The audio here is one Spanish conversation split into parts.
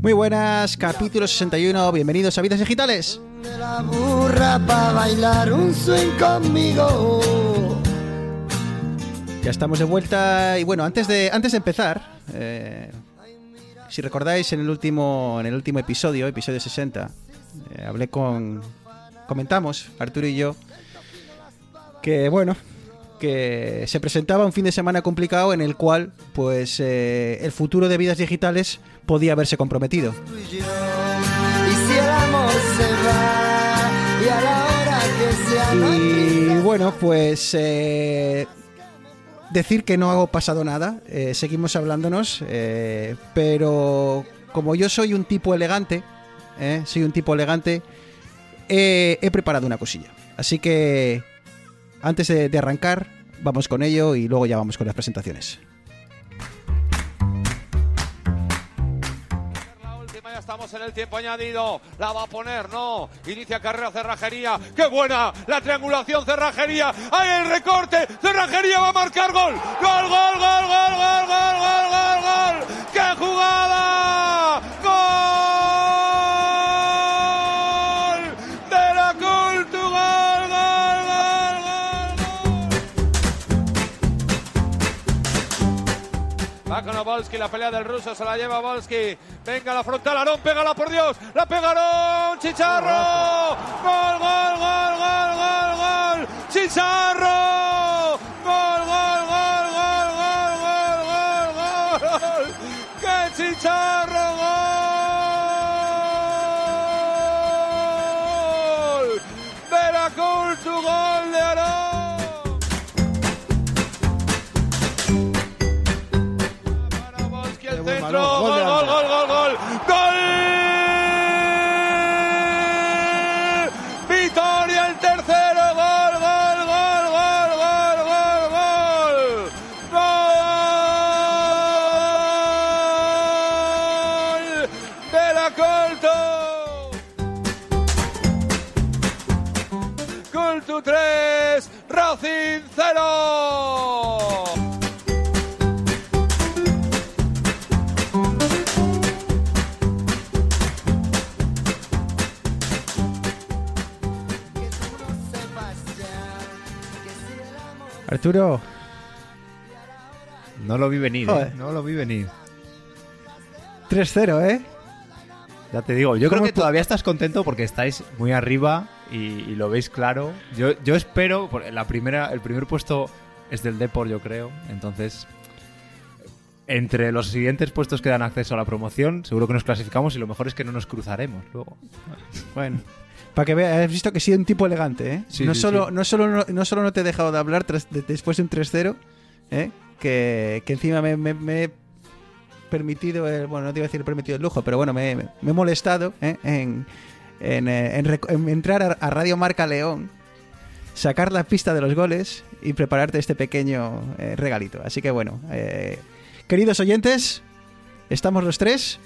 Muy buenas, capítulo 61, bienvenidos a Vidas Digitales. De la burra para bailar un swing conmigo. Ya estamos de vuelta y bueno, antes de, antes de empezar, eh, si recordáis en el último, en el último episodio, episodio 60, eh, hablé con, comentamos, Arturo y yo, que bueno, que se presentaba un fin de semana complicado en el cual pues eh, el futuro de vidas digitales podía haberse comprometido. y bueno, pues eh, decir que no ha pasado nada, eh, seguimos hablándonos, pero como yo soy un tipo elegante, eh, soy un tipo elegante, he preparado una cosilla. Así que antes de, arrancar, vamos con ello y luego ya vamos con las presentaciones. Ya estamos en el tiempo añadido. La va a poner, no. Inicia carrera Cerrajería. ¡Qué buena! La triangulación Cerrajería. ¡Hay el recorte! Cerrajería va a marcar gol. ¡Gol, gol, gol, gol, gol, gol, gol, gol! gol! ¡Qué jugada! ¡Gol! Volsky, la pelea del ruso, se la lleva Volsky. Venga la frontal, Arón, pégala por Dios. La pegaron, Chicharro. Gol, gol, gol, gol, gol, gol. Chicharro. Gol, gol, Arturo, No lo vi venir. ¿eh? No lo vi venir. 3-0, ¿eh? Ya te digo, yo creo ¿Cómo que todavía estás contento porque estáis muy arriba y, y lo veis claro. Yo, yo espero, por- la primera, el primer puesto es del Depor, yo creo. Entonces, entre los siguientes puestos que dan acceso a la promoción, seguro que nos clasificamos y lo mejor es que no nos cruzaremos luego. Bueno, para que veas, has visto que he sido un tipo elegante, ¿eh? Sí, no, sí, solo, sí. No, solo, no, no solo no te he dejado de hablar tras- de- después de un 3-0, ¿eh? que, que encima me, me- me he permitido, el- bueno, no te iba a decir permitido el lujo, pero bueno, me, he molestado ¿eh? en, en, eh, en rec- en entrar a, a Radio Marca León, sacar la pista de los goles y prepararte este pequeño eh, regalito. Así que bueno, eh, queridos oyentes, estamos los tres.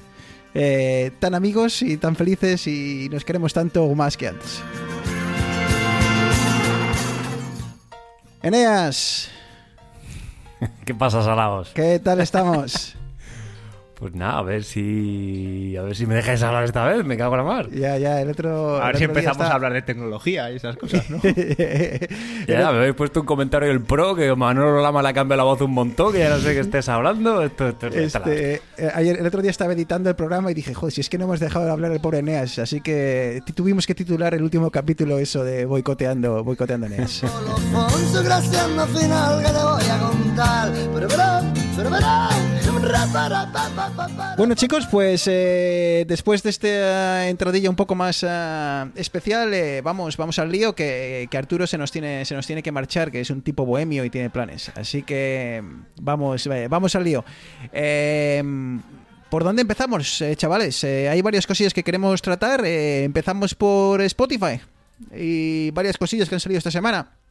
Eh, tan amigos y tan felices y nos queremos tanto o más que antes. Eneas, ¿Qué pasa, Salaos? ¿qué tal estamos? Pues nada, a ver si. A ver si me dejáis hablar esta vez, me cago en la mar. ya, ya, el otro. A ver el si empezamos está- a hablar de tecnología y esas cosas, ¿no? Ya, me habéis puesto un comentario del pro que Manolo Lama le ha cambiado la voz un montón, que ya no sé qué estés hablando. Esto, esto, Este, eh, ayer, el otro día estaba editando el programa y dije, joder, si es que no hemos dejado de hablar del pobre Eneas, así que tuvimos que titular el último capítulo eso de boicoteando, boicoteando a Eneas. Bueno chicos, pues eh, después de esta entradilla un poco más ah, especial, eh, vamos, vamos al lío que, Arturo se nos tiene, se nos tiene que marchar, que es un tipo bohemio y tiene planes. Así que vamos, eh, vamos al lío. Eh, ¿Por dónde empezamos, chavales? Hay varias cosillas que queremos tratar. Empezamos por Spotify y varias cosillas que han salido esta semana.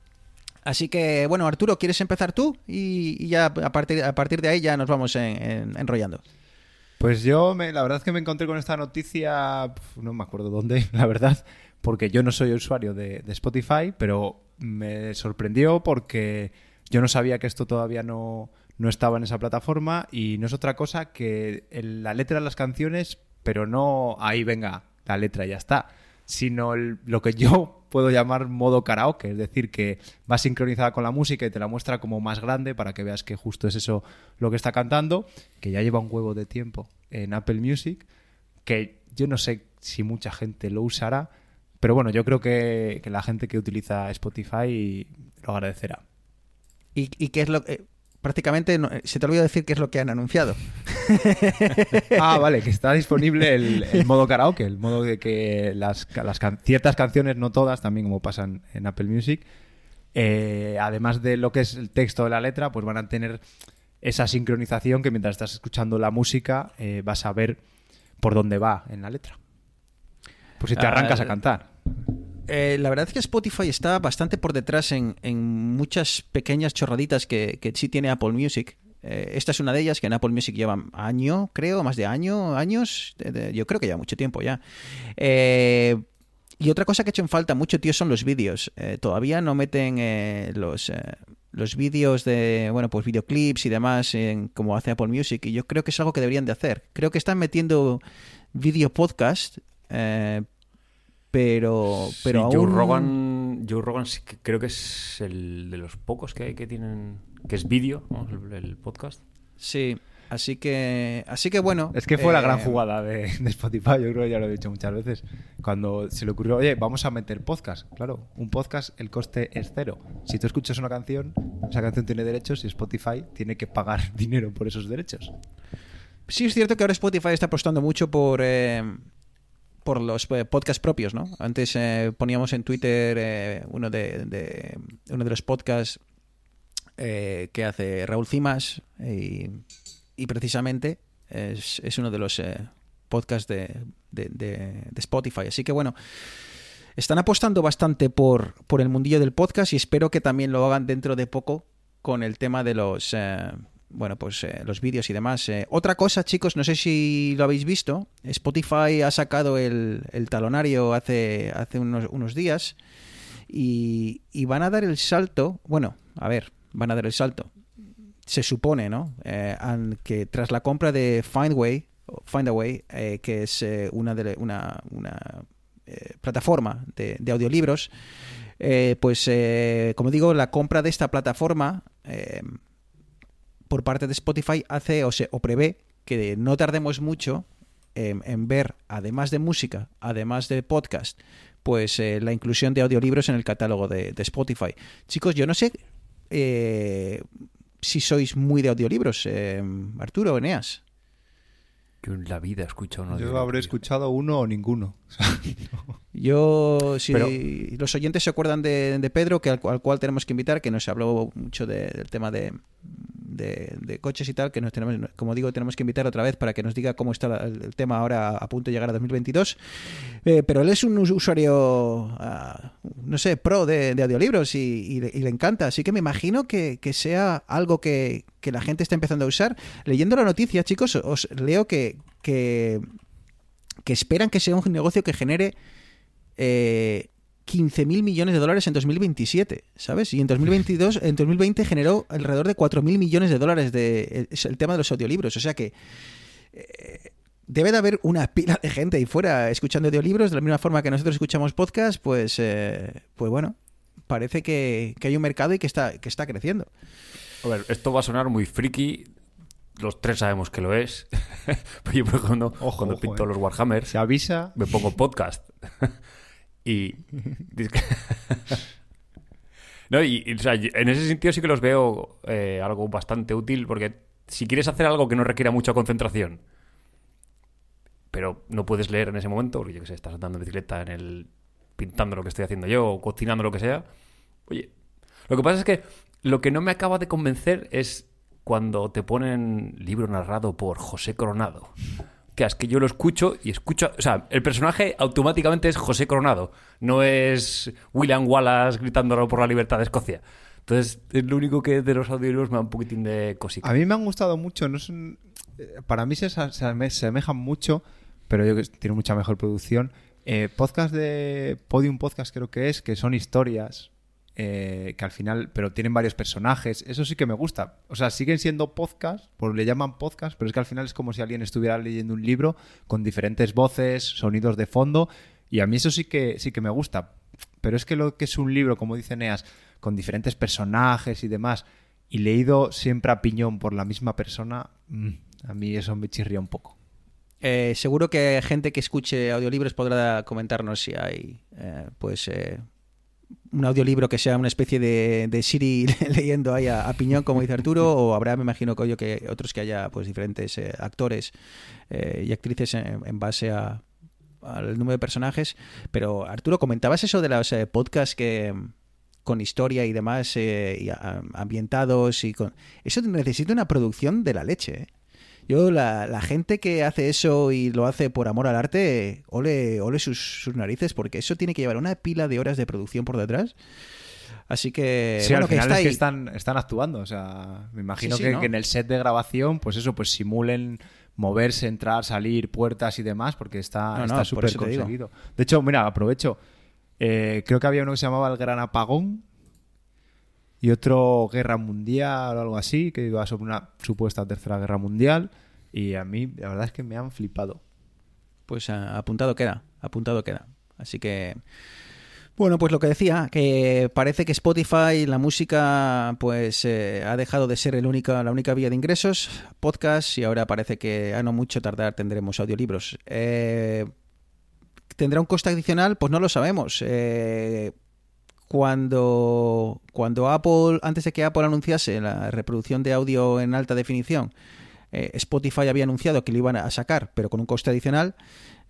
Así que, bueno, Arturo, ¿quieres empezar tú? Y, ya a partir, a partir de ahí ya nos vamos en- en- enrollando. Pues yo, me- la verdad es que me encontré con esta noticia, no me acuerdo dónde, la verdad, porque yo no soy usuario de, Spotify, pero me sorprendió porque yo no sabía que esto todavía no, no estaba en esa plataforma y no es otra cosa que la letra de las canciones, pero no ahí venga, la letra y ya está, sino lo que yo puedo llamar modo karaoke, es decir, que va sincronizada con la música y te la muestra como más grande para que veas que justo es eso lo que está cantando, que ya lleva un huevo de tiempo en Apple Music, que yo no sé si mucha gente lo usará, pero bueno, yo creo que, la gente que utiliza Spotify lo agradecerá. ¿Y, y qué es lo que... prácticamente no- se te olvidó decir qué es lo que han anunciado. Ah, vale, que está disponible el, el modo karaoke, el modo de que las, las can- ciertas canciones, no todas, también como pasan en Apple Music, eh, además de lo que es el texto de la letra, pues van a tener esa sincronización que mientras estás escuchando la música eh, vas a ver por dónde va en la letra. Pues si te Ah, arrancas a cantar. Eh, la verdad es que Spotify está bastante por detrás en, en muchas pequeñas chorraditas que, que sí tiene Apple Music. Eh, esta es una de ellas que en Apple Music lleva año, creo, más de año, años. yo creo que ya mucho tiempo ya. Eh, y otra cosa que he hecho en falta mucho, tío, son los vídeos. Eh, todavía no meten los, los vídeos de, bueno, pues videoclips y demás en, como hace Apple Music. Y yo creo que es algo que deberían de hacer. Creo que están metiendo video podcast, pero, pero Sí, Joe aún... Rogan, Joe Rogan sí que creo que es el de los pocos que hay que tienen que es vídeo, ¿no? el, el podcast. Sí, así que, así que bueno. Es que fue la eh, gran jugada de, de Spotify, yo creo que ya lo he dicho muchas veces. Cuando se le ocurrió, oye, vamos a meter podcast. Claro, un podcast, el coste es cero. Si tú escuchas una canción, esa canción tiene derechos y Spotify tiene que pagar dinero por esos derechos. Sí, es cierto que ahora Spotify está apostando mucho por, eh, por los eh, podcasts propios, ¿no? Antes eh, poníamos en Twitter eh, uno, de, uno de los podcasts eh, que hace Raúl Cimas y, precisamente es, es uno de los podcasts de- de- de Spotify. Así que bueno, están apostando bastante por, por el mundillo del podcast y espero que también lo hagan dentro de poco con el tema de los... bueno, pues eh, los vídeos y demás. Eh, otra cosa, chicos, no sé si lo habéis visto. Spotify ha sacado el, el talonario hace, hace unos, unos días y, y van a dar el salto. Bueno, a ver, van a dar el salto. Se supone, ¿no? Eh, que tras la compra de Findway, Findaway, eh, que es una, de, una, una plataforma de, de audiolibros, pues como digo, la compra de esta plataforma por parte de Spotify hace o, se, o prevé que no tardemos mucho en, en ver, además de música, además de podcast, pues eh, la inclusión de audiolibros en el catálogo de, de Spotify. Chicos, yo no sé eh, si sois muy de audiolibros, eh, Arturo, Eneas. Yo en la vida he escuchado uno de Yo habré escuchado uno o ninguno. Yo, si Pero- los oyentes se acuerdan de, de Pedro, que al, cual- al cual tenemos que invitar, que nos habló mucho de- del tema de, de- coches y tal, que nos tenemos, como digo, tenemos que invitar otra vez para que nos diga cómo está el, tema ahora a punto de llegar a 2022. Eh, pero él es un us- usuario, ah, no sé, pro de, audiolibros y, y le, y le encanta. Así que me imagino que, que sea algo que, que la gente está empezando a usar. Leyendo la noticia, chicos, os leo que, que, que esperan que sea un negocio que genere eh, 15 mil millones de dólares en 2027, ¿sabes? Y en 2022, en 2020 generó alrededor de 4 mil millones de dólares de es el tema de los audiolibros. O sea que eh, debe de haber una pila de gente ahí fuera escuchando audiolibros de la misma forma que nosotros escuchamos podcast, pues, eh, pues bueno, parece que, que hay un mercado y que está, que está creciendo. A ver, esto va a sonar muy friki. Los tres sabemos que lo es. Pero yo, por ejemplo, Ojo, cuando ojo, pinto eh. los Warhammers, Se avisa. me pongo podcast. y. no, y, o sea, en ese sentido sí que los veo eh, algo bastante útil, porque si quieres hacer algo que no requiera mucha concentración, pero no puedes leer en ese momento, porque yo que sé, estás andando en bicicleta en el. pintando lo que estoy haciendo yo, o cocinando lo que sea. Oye, lo que pasa es que lo que no me acaba de convencer es cuando te ponen libro narrado por José Coronado. Que es que yo lo escucho y escucho. O sea, el personaje automáticamente es José Coronado. No es William Wallace gritándolo por la libertad de Escocia. Entonces, es lo único que de los audiolibros me da un poquitín de cosica. A mí me han gustado mucho. No son, eh, para mí se, asemejan mucho, pero yo que tiene mucha mejor producción. Eh, podcast de Podium Podcast creo que es, que son historias eh, que al final, pero tienen varios personajes. Eso sí que me gusta. O sea, siguen siendo podcast, pues le llaman podcast, pero es que al final es como si alguien estuviera leyendo un libro con diferentes voces, sonidos de fondo. Y a mí eso sí que, sí que me gusta. Pero es que lo que es un libro, como dice Neas, con diferentes personajes y demás, y leído siempre a piñón por la misma persona, mm, a mí eso me chirría un poco. Eh, seguro que gente que escuche audiolibros podrá comentarnos si hay eh, pues un audiolibro que sea una especie de, de Siri leyendo ahí a, piñón, como dice Arturo, o habrá, me imagino, que, que otros que haya pues diferentes eh, actores eh, y actrices en, base a, al número de personajes. Pero Arturo, comentabas eso de los eh, podcasts que con historia y demás eh, y ambientados y con eso necesita una producción de la leche. Yo, la, la gente que hace eso y lo hace por amor al arte, ole, ole sus, sus narices, porque eso tiene que llevar una pila de horas de producción por detrás. Así que, sí, bueno, al que final está es que están, están actuando. O sea, me imagino Sí, sí, que, ¿no? que en el set de grabación, pues eso, pues simulen moverse, entrar, salir, puertas y demás, porque está No, súper conseguido. De hecho, mira, aprovecho. Eh, creo que había uno que se llamaba El Gran Apagón y otro Guerra Mundial o algo así, que iba sobre una supuesta tercera guerra mundial. Y a mí, la verdad es que me han flipado. Pues ah, apuntado queda, apuntado queda. Así que, bueno, pues lo que decía, que parece que Spotify, la música, pues eh, ha dejado de ser el única, la única vía de ingresos, podcast, y ahora parece que a no mucho tardar tendremos audiolibros. Eh, ¿Tendrá un coste adicional? Pues no lo sabemos. Eh, cuando, cuando Apple, antes de que Apple anunciase la reproducción de audio en alta definición, eh, Spotify había anunciado que lo iban a sacar, pero con un coste adicional.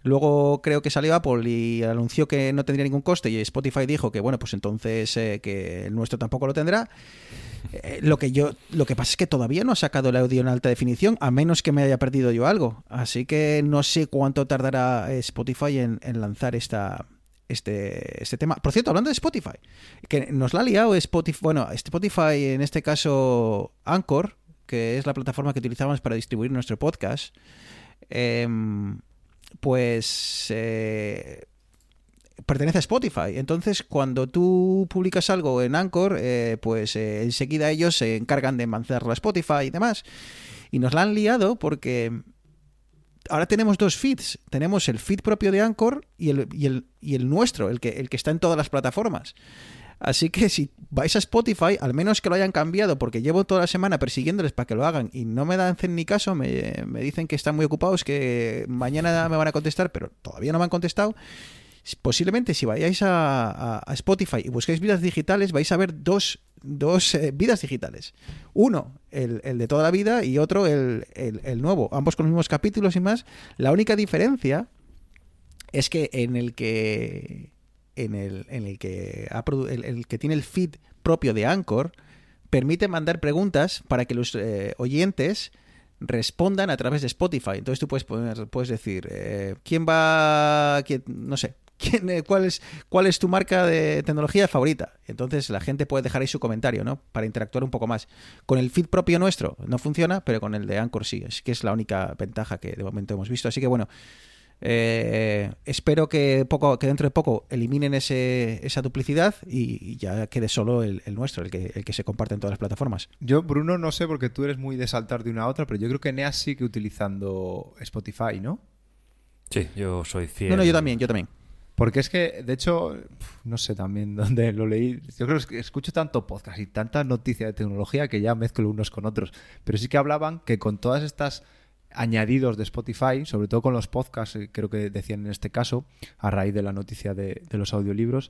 Luego creo que salió Apple y anunció que no tendría ningún coste y Spotify dijo que bueno, pues entonces eh, que el nuestro tampoco lo tendrá. Eh, lo que yo lo que pasa es que todavía no ha sacado el audio en alta definición, a menos que me haya perdido yo algo. Así que no sé cuánto tardará Spotify en, en lanzar esta este, este tema. Por cierto, hablando de Spotify, que nos la ha liado Spotify, bueno, Spotify en este caso Anchor, que es la plataforma que utilizamos para distribuir nuestro podcast, em, pues eh, pertenece a Spotify. Entonces, cuando tú publicas algo en Anchor, eh, pues eh, enseguida ellos se encargan de mandarlo a Spotify y demás. Y nos la han liado porque ahora tenemos dos feeds. Tenemos el feed propio de Anchor y el, y el, y el nuestro, el que, el que está en todas las plataformas. Así que si vais a Spotify, al menos que lo hayan cambiado, porque llevo toda la semana persiguiéndoles para que lo hagan y no me dan ni caso, me, me dicen que están muy ocupados, que mañana me van a contestar, pero todavía no me han contestado. Posiblemente si vayáis a, Spotify y busquéis vidas digitales, vais a ver dos, dos eh, vidas digitales. Uno, el, el de toda la vida, y otro, el, el- nuevo. Ambos con los mismos capítulos y más. La única diferencia es que en el que en el, en el que el, el que tiene el feed propio de Anchor permite mandar preguntas para que los eh, oyentes respondan a través de Spotify. Entonces tú puedes puedes decir eh, quién va, no sé, quién, eh, cuál es cuál es tu marca de tecnología favorita. Entonces la gente puede dejar ahí su comentario, ¿no? Para interactuar un poco más. Con el feed propio nuestro no funciona, pero con el de Anchor sí. Es que es la única ventaja que de momento hemos visto. Así que bueno. Eh, espero que poco que dentro de poco eliminen ese, esa duplicidad y, y ya quede solo el, el nuestro, el que, el que se comparte en todas las plataformas. Yo, Bruno, no sé porque tú eres muy de saltar de una a otra, pero yo creo que Neas sigue utilizando Spotify, ¿no? Sí, yo soy fiel. No, no, yo también, yo también. Porque es que, de hecho, no sé también dónde lo leí. Yo creo que escucho tanto podcast y tanta noticia de tecnología que ya mezclo unos con otros. Pero sí que hablaban que con todas estas añadidos de Spotify, sobre todo con los podcasts, eh, creo que decían en este caso, a raíz de la noticia de, de los audiolibros,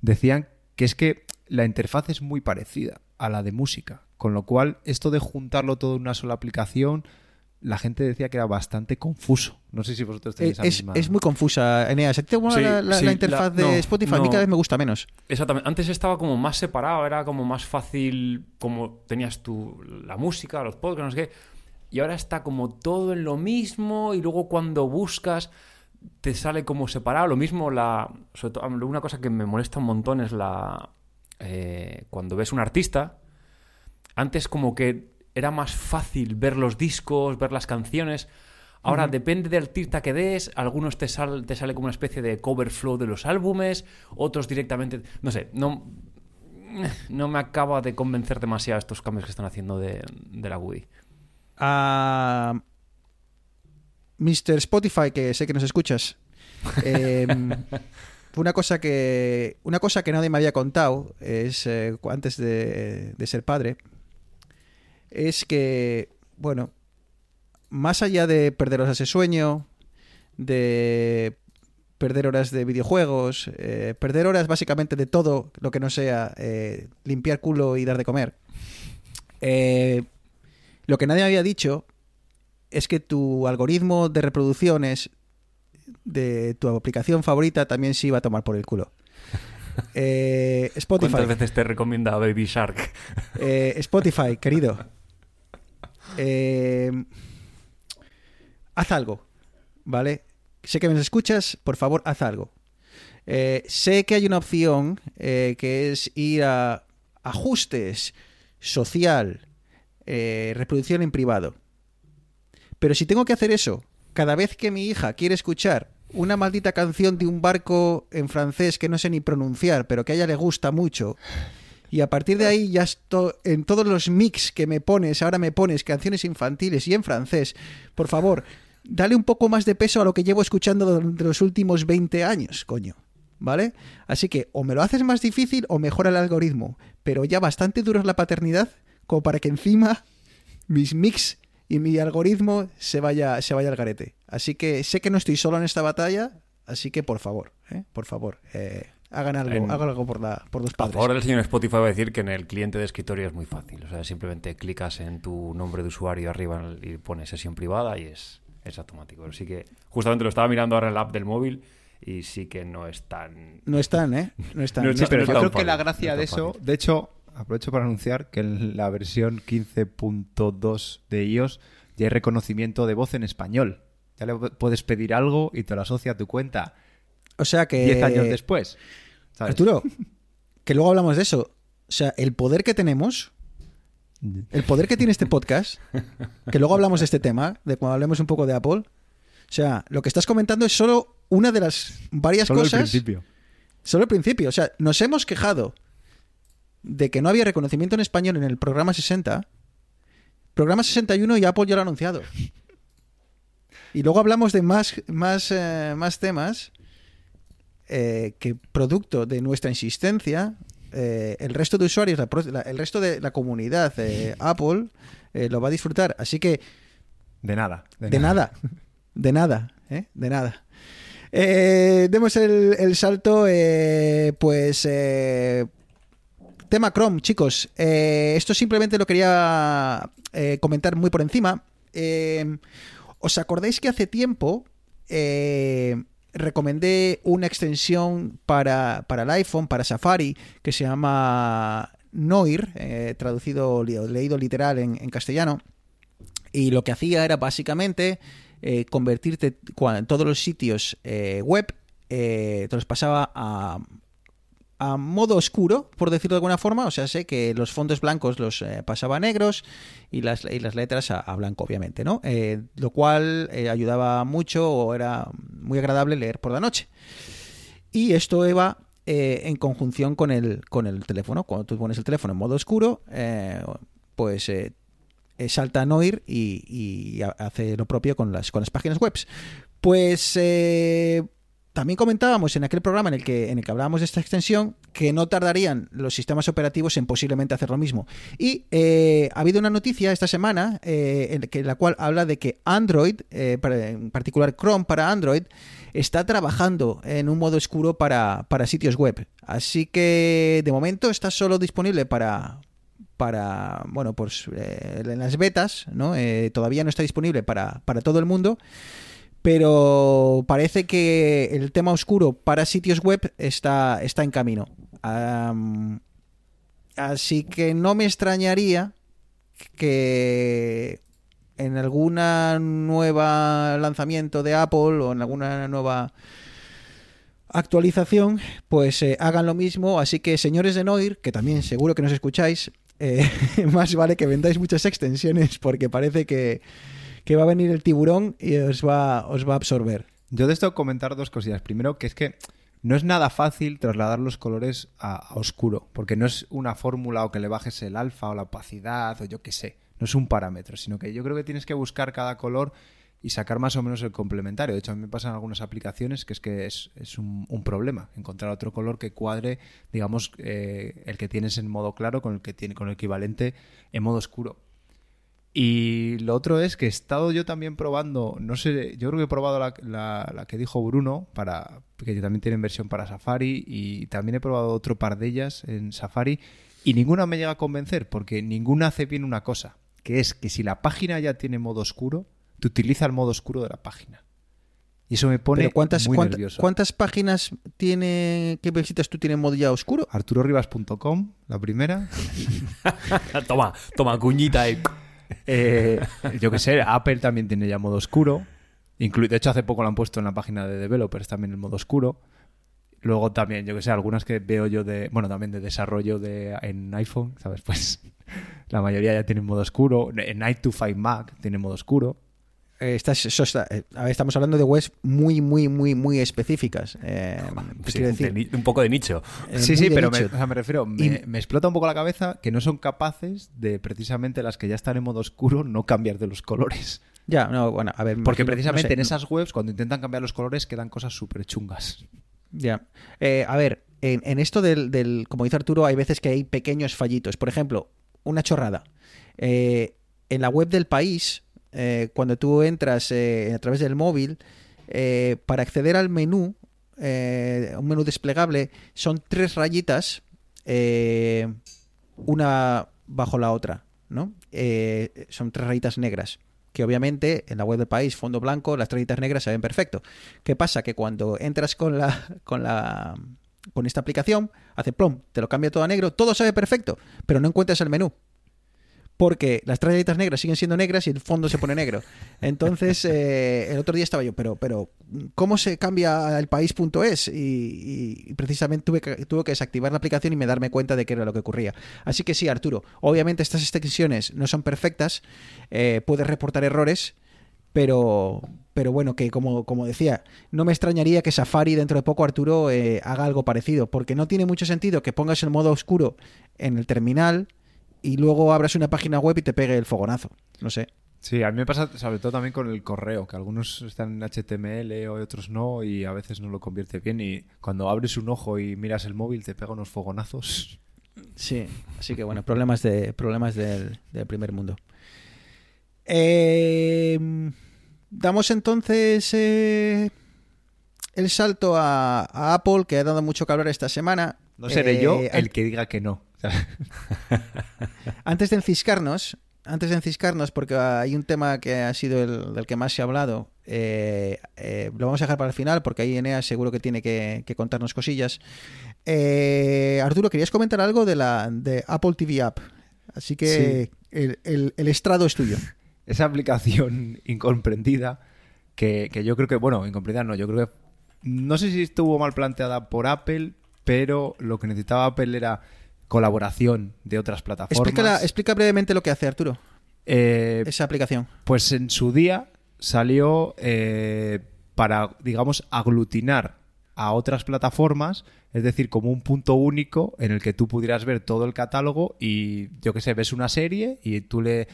decían que es que la interfaz es muy parecida a la de música. Con lo cual, esto de juntarlo todo en una sola aplicación, la gente decía que era bastante confuso. No sé si vosotros Eh, tenéis la Es, misma... es muy confusa, Eneas. ¿A ti te Sí, la, la- sí, la interfaz la- de no, Spotify? A mí cada vez me gusta menos. Exactamente. Antes estaba como más separado, era como más fácil, como tenías tú la música, los podcasts, no sé qué. Y ahora está como todo en lo mismo y luego cuando buscas te sale como separado. Lo mismo, la, sobre todo, una cosa que me molesta un montón es la, eh, cuando ves un artista, antes como que era más fácil ver los discos, ver las canciones. Ahora depende del artista que des, algunos te, sal- te sale como una especie de cover flow de los álbumes, otros directamente... No sé, no, no me acaba de convencer demasiado estos cambios que están haciendo de, de la Woody. a Mr. Spotify, que sé que nos escuchas. eh, una cosa que una cosa que nadie me había contado es eh, antes de, de ser padre es que bueno más allá de perder horas de sueño de perder horas de videojuegos eh, perder horas básicamente de todo lo que no sea eh, limpiar culo y dar de comer eh, lo que nadie me había dicho es que tu algoritmo de reproducciones de tu aplicación favorita también se iba a tomar por el culo. Eh, Spotify. ¿Cuántas veces te recomienda Baby Shark? Eh, Spotify, querido. Eh, haz algo, ¿vale? Sé que me escuchas, por favor, haz algo. Eh, sé que hay una opción eh, que es ir a ajustes, social, eh, reproducción en privado. Pero si tengo que hacer eso, cada vez que mi hija quiere escuchar una maldita canción de un barco en francés que no sé ni pronunciar, pero que a ella le gusta mucho, y a partir de ahí ya esto, en todos los mix que me pones, ahora me pones canciones infantiles y en francés, por favor, dale un poco más de peso a lo que llevo escuchando durante los últimos 20 años, coño. ¿Vale? Así que o me lo haces más difícil o mejora el algoritmo. Pero ya bastante duro es la paternidad como para que encima mis mix y mi algoritmo se vaya, se vaya al garete. Así que sé que no estoy solo en esta batalla, así que por favor, ¿eh? por favor, eh, hagan algo, En- hagan algo por, la, por los padres. favor del señor Spotify va a decir que en el cliente de escritorio es muy fácil. O sea, simplemente clicas en tu nombre de usuario arriba y pones sesión privada y es, es automático. Así que justamente lo estaba mirando ahora en la app del móvil y sí que no es tan... No están, ¿eh? No Sí, está- pero no yo tan creo que la gracia es de tan eso, fácil. de hecho, aprovecho para anunciar que en la versión 15.2 de iOS ya hay reconocimiento de voz en español. Ya le puedes pedir algo y te lo asocia a tu cuenta O sea que... 10 años después. ¿sabes? Arturo, que luego hablamos de eso. O sea, el poder que tenemos, el poder que tiene este podcast, que luego hablamos de este tema, de cuando hablemos un poco de Apple. O sea, lo que estás comentando es solo una de las varias Solo el cosas. principio. Solo el principio. O sea, nos hemos quejado de que no había reconocimiento en español en el programa 60. Programa 61 y Apple ya lo ha anunciado. Y luego hablamos de más, más, eh, más temas eh, que producto de nuestra insistencia, eh, el resto de usuarios, la el resto de la comunidad de Apple eh, lo va a disfrutar. Así que De nada. de nada. De nada, ¿eh? De nada. Eh, demos el, el salto, eh, pues... eh, tema Chrome, chicos. Eh, esto simplemente lo quería eh, comentar muy por encima. Eh, ¿Os acordáis que hace tiempo eh, recomendé una extensión para, para el iPhone, para Safari, que se llama Noir, eh, traducido, leído literal en- castellano? Y lo que hacía era básicamente eh, convertirte cua- todos los sitios eh, web, eh, te los pasaba a, a modo oscuro, por decirlo de alguna forma. O sea, sé que los fondos blancos los eh, pasaba a negros y las, y las letras a, blanco, obviamente, ¿no? Eh, lo cual eh, ayudaba mucho o era muy agradable leer por la noche. Y esto iba en conjunción con el, con el teléfono. Cuando tú pones el teléfono en modo oscuro, pues salta a Noir y, y ha- hace lo propio con las, con las páginas web. Pues también comentábamos en aquel programa en el, que, en el que hablábamos de esta extensión que no tardarían los sistemas operativos en posiblemente hacer lo mismo. Y eh, ha habido una noticia esta semana eh, en, la cual habla de que Android, eh, en particular Chrome para Android, está trabajando en un modo oscuro para, para sitios web. Así que de momento está solo disponible para, para bueno pues eh, en las betas no todavía no está disponible para, para todo el mundo pero parece que el tema oscuro para sitios web está, está en camino Am, así que no me extrañaría que en alguna nueva lanzamiento de Apple o en alguna nueva actualización, pues eh, hagan lo mismo. Así que, señores de Noir, que también seguro que nos escucháis, eh, más vale que vendáis muchas extensiones porque parece que, que va a venir el tiburón y os va, os va a absorber. Yo de esto comentar dos cosillas. Primero, que es que no es nada fácil trasladar los colores a, oscuro, porque no es una fórmula o que le bajes el alfa o la opacidad o yo qué sé. No es un parámetro, sino que yo creo que tienes que buscar cada color y sacar más o menos el complementario. De hecho, a mí me pasan algunas aplicaciones que es que es, un problema encontrar otro color que cuadre, digamos, eh, el que tienes en modo claro con el que tiene con el equivalente en modo oscuro. Y lo otro es que he estado yo también probando, no sé, yo creo que he probado la, la- la que dijo Bruno, para, que también tienen versión para Safari, y también he probado otro par de ellas en Safari, y ninguna me llega a convencer, porque ninguna hace bien una cosa, que es que si la página ya tiene modo oscuro, te utiliza el modo oscuro de la página. Y eso me pone Pero ¿cuántas, muy cuánta- nervioso. ¿cuántas páginas tiene, qué visitas tú tienes en modo ya oscuro? ArturoRivas.com, la primera. toma, toma, cuñita. eh. Eh, yo que sé, Apple también tiene ya modo oscuro. Inclu- de hecho, hace poco lo han puesto en la página de developers también el modo oscuro. Luego también, yo que sé, algunas que veo yo de, bueno, también de desarrollo de, en iPhone, ¿sabes? Pues la mayoría ya tienen modo oscuro. En Night to Mac tiene modo oscuro. Eh, está- eh, a ver, estamos hablando de webs muy, muy, muy, muy específicas. Eh, Sí, quiero decir, de ni- un poco de nicho. eh, sí, sí, pero me, nicho. o sea, me refiero, me, Y- me explota un poco la cabeza que no son capaces de precisamente las que ya están en modo oscuro no cambiar de los colores. Ya, no, bueno, a ver. Porque imagino- precisamente no sé, en esas webs, cuando intentan cambiar los colores, quedan cosas súper chungas. Ya. Eh, a ver, en, en esto del, del- como dice Arturo, hay veces que hay pequeños fallitos. Por ejemplo, una chorrada. Eh, en la web del país, eh, cuando tú entras eh, a través del móvil, eh, para acceder al menú, un menú desplegable, son tres rayitas, una bajo la otra, ¿no? Son tres rayitas negras. Que obviamente en la web del país, fondo blanco, las rayitas negras se ven perfecto. ¿Qué pasa? Que cuando entras con la, con la con esta aplicación, hace plom, te lo cambia todo a negro, todo se ve perfecto, pero no encuentras el menú. Porque las rayitas negras siguen siendo negras y el fondo se pone negro. Entonces, eh, el otro día estaba yo, pero, pero ¿cómo se cambia el país.es? Y, y- y precisamente tuve que, tuve que desactivar la aplicación y me darme cuenta de qué era lo que ocurría. Así que sí, Arturo, obviamente estas extensiones no son perfectas, eh, puedes reportar errores, pero, pero bueno, que como, como decía, no me extrañaría que Safari dentro de poco, Arturo, eh, haga algo parecido, porque no tiene mucho sentido que pongas el modo oscuro en el terminal y luego abras una página web y te pegue el fogonazo. No sé. Sí, a mí me pasa sobre todo también con el correo, que algunos están en HTML o otros no, y a veces no lo convierte bien. Y cuando abres un ojo y miras el móvil, te pega unos fogonazos. Sí, así que bueno, problemas de problemas del, del primer mundo. Eh, damos entonces eh, el salto a, a Apple, que ha dado mucho calor esta semana. No seré Eh, yo an- el que diga que no. Antes de enciscarnos, antes de enciscarnos, porque hay un tema que ha sido el del que más se ha hablado, eh, eh, lo vamos a dejar para el final, porque ahí Enea seguro que tiene que, que contarnos cosillas. Eh, Arturo, querías comentar algo de la de Apple TV App, así que el, el- el estrado es tuyo. Esa aplicación incomprendida, que, que yo creo que, bueno, incomprendida no, yo creo que. No sé si estuvo mal planteada por Apple, pero lo que necesitaba Apple era colaboración de otras plataformas. Explícala- explica brevemente lo que hace Arturo, Eh, esa aplicación. Pues en su día salió eh, para, digamos, aglutinar a otras plataformas, es decir, como un punto único en el que tú pudieras ver todo el catálogo y, yo qué sé, ves una serie y tú le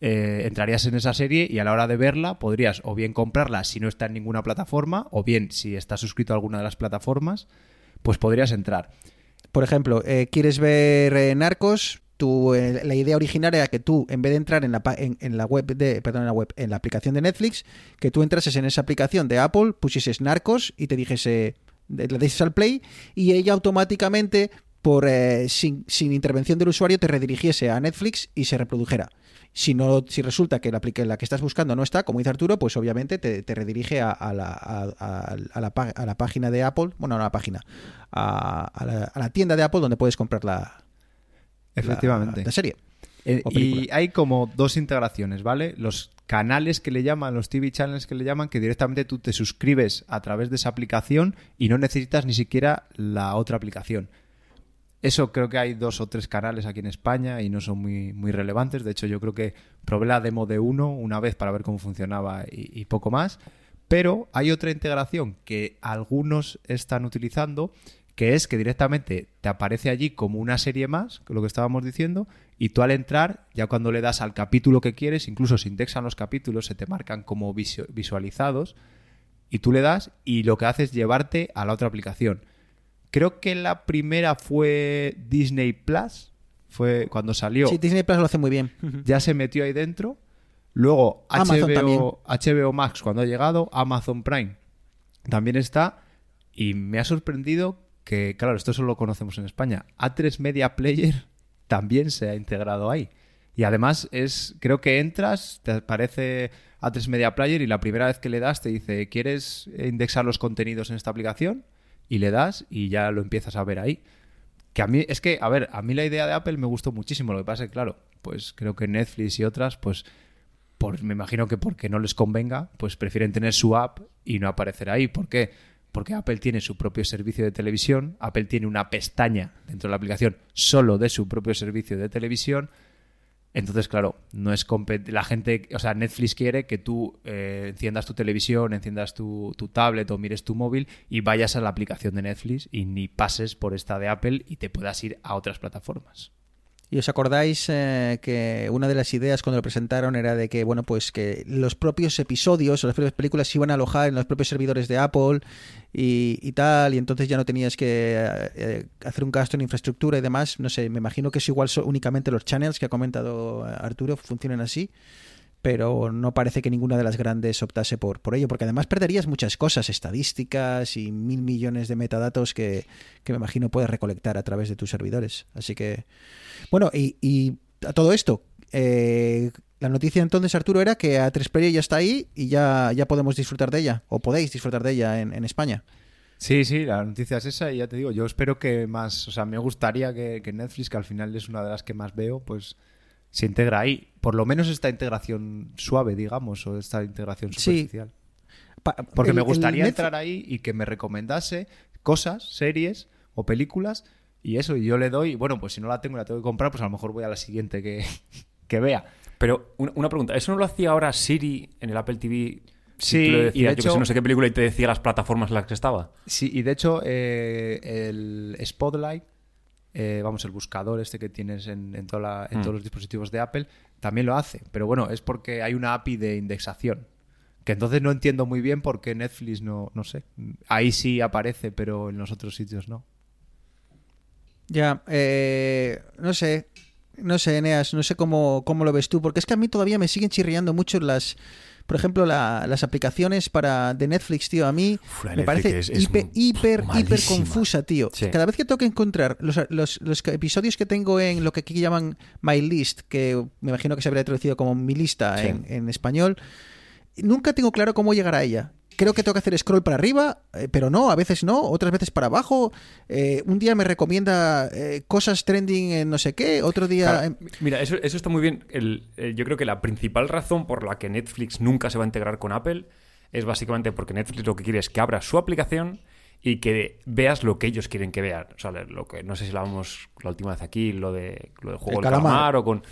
eh, entrarías en esa serie y a la hora de verla podrías o bien comprarla si no está en ninguna plataforma o bien si estás suscrito a alguna de las plataformas, pues podrías entrar. Por ejemplo, eh, quieres ver eh, Narcos, tú, eh, la idea original era que tú, en vez de entrar en la, en, en la web de, perdón, en la web, en la aplicación de Netflix, que tú entrases en esa aplicación de Apple, pusieses Narcos y te dijese, de- le dices al play y ella automáticamente, por eh, sin, sin intervención del usuario, te redirigiese a Netflix y se reprodujera. Si no, si resulta que la, la que estás buscando no está, como dice Arturo, pues obviamente te, te redirige a, a la, a, la, a la página de Apple, bueno, no a la página, a, la, a la tienda de Apple donde puedes comprar la, Efectivamente. la, serie. Eh, y hay como dos integraciones, ¿vale? Los canales que le llaman, los TV channels que le llaman, que directamente tú te suscribes a través de esa aplicación y no necesitas ni siquiera la otra aplicación. Eso creo que hay dos o tres canales aquí en España y no son muy, muy relevantes. De hecho, yo creo que probé la demo de uno una vez para ver cómo funcionaba y, poco más. Pero hay otra integración que algunos están utilizando, que es que directamente te aparece allí como una serie más, lo que estábamos diciendo, y tú al entrar, ya cuando le das al capítulo que quieres, incluso se indexan los capítulos, se te marcan como visu- visualizados, y tú le das y lo que hace es llevarte a la otra aplicación. Creo que la primera fue Disney Plus, fue cuando salió, Sí, Disney Plus lo hace muy bien. ya se metió ahí dentro. Luego. HBO, HBO Max cuando ha llegado, Amazon Prime también está. Y me ha sorprendido que, claro, esto solo lo conocemos en España. A3 Media Player también se ha integrado ahí. Y además es, creo que entras, te aparece A3 Media Player y la primera vez que le das te dice, ¿quieres indexar los contenidos en esta aplicación? Y le das y ya lo empiezas a ver ahí. Que a mí, es que, a ver, a mí la idea de Apple me gustó muchísimo. Lo que pasa es que, claro, pues creo que Netflix y otras, pues, por, me imagino que porque no les convenga, pues prefieren tener su app y no aparecer ahí. ¿Por qué? Porque Apple tiene su propio servicio de televisión, Apple tiene una pestaña dentro de la aplicación solo de su propio servicio de televisión. Entonces, claro, no es la gente, o sea, Netflix quiere que tú eh, enciendas tu televisión, enciendas tu, tu tablet o mires tu móvil y vayas a la aplicación de Netflix y ni pases por esta de Apple y te puedas ir a otras plataformas. ¿Y os acordáis eh, que una de las ideas cuando lo presentaron era de que, bueno, pues que los propios episodios o las propias películas se iban a alojar en los propios servidores de Apple y, y tal, y entonces ya no tenías que eh, eh, hacer un gasto en infraestructura y demás? No sé, me imagino que es igual únicamente los channels que ha comentado eh, Arturo funcionan así, pero no parece que ninguna de las grandes optase por, por ello, porque además perderías muchas cosas, estadísticas y mil millones de metadatos que, que me imagino puedes recolectar a través de tus servidores. Así que, bueno, y, y a todo esto, eh, la noticia entonces, Arturo, era que A3 Player ya está ahí y ya, ya podemos disfrutar de ella, o podéis disfrutar de ella en, en España. Sí, sí, la noticia es esa y ya te digo, yo espero que más, o sea, me gustaría que, que Netflix, que al final es una de las que más veo, pues se integra ahí. Por lo menos esta integración suave, digamos, o esta integración superficial. Porque el- me gustaría Netflix- entrar ahí y que me recomendase cosas, series o películas y eso, y yo le doy, bueno, pues si no la tengo y la tengo que comprar, pues a lo mejor voy a la siguiente que, que vea. Pero una, una pregunta, ¿eso no lo hacía ahora Siri en el Apple TV? Sí, y de decías, yo que hecho- sé, no sé qué película y te decía las plataformas en las que estaba. Sí, y de hecho, eh, el Spotlight, eh, vamos, el buscador este que tienes en, en toda la- en Mm. todos los dispositivos de Apple, también lo hace. Pero bueno, es porque hay una API de indexación. Que entonces no entiendo muy bien por qué Netflix no, no sé. Ahí sí aparece, pero en los otros sitios no. Ya, eh, no sé, no sé, Eneas, no sé cómo, cómo lo ves tú, porque es que a mí todavía me siguen chirriando mucho las, por ejemplo, la- las aplicaciones para de Netflix, tío. A mí Uf, me parece es- es hiper, hiper, hiper confusa, tío. Sí. Cada vez que tengo que encontrar los, los, los episodios que tengo en lo que aquí llaman My List, que me imagino que se habría traducido como mi lista Sí. en, en español, nunca tengo claro cómo llegar a ella. Creo que tengo que hacer scroll para arriba, eh, pero no, a veces no, otras veces para abajo. Eh, un día me recomienda eh, cosas trending en no sé qué, otro día... Claro, mira, eso, eso está muy bien. El- eh, yo creo que la principal razón por la que Netflix nunca se va a integrar con Apple es básicamente porque Netflix lo que quiere es que abras su aplicación y que veas lo que ellos quieren que vean. O sea, lo que no sé si lo hablamos la última vez aquí, lo de lo del juego El del calamar. calamar o con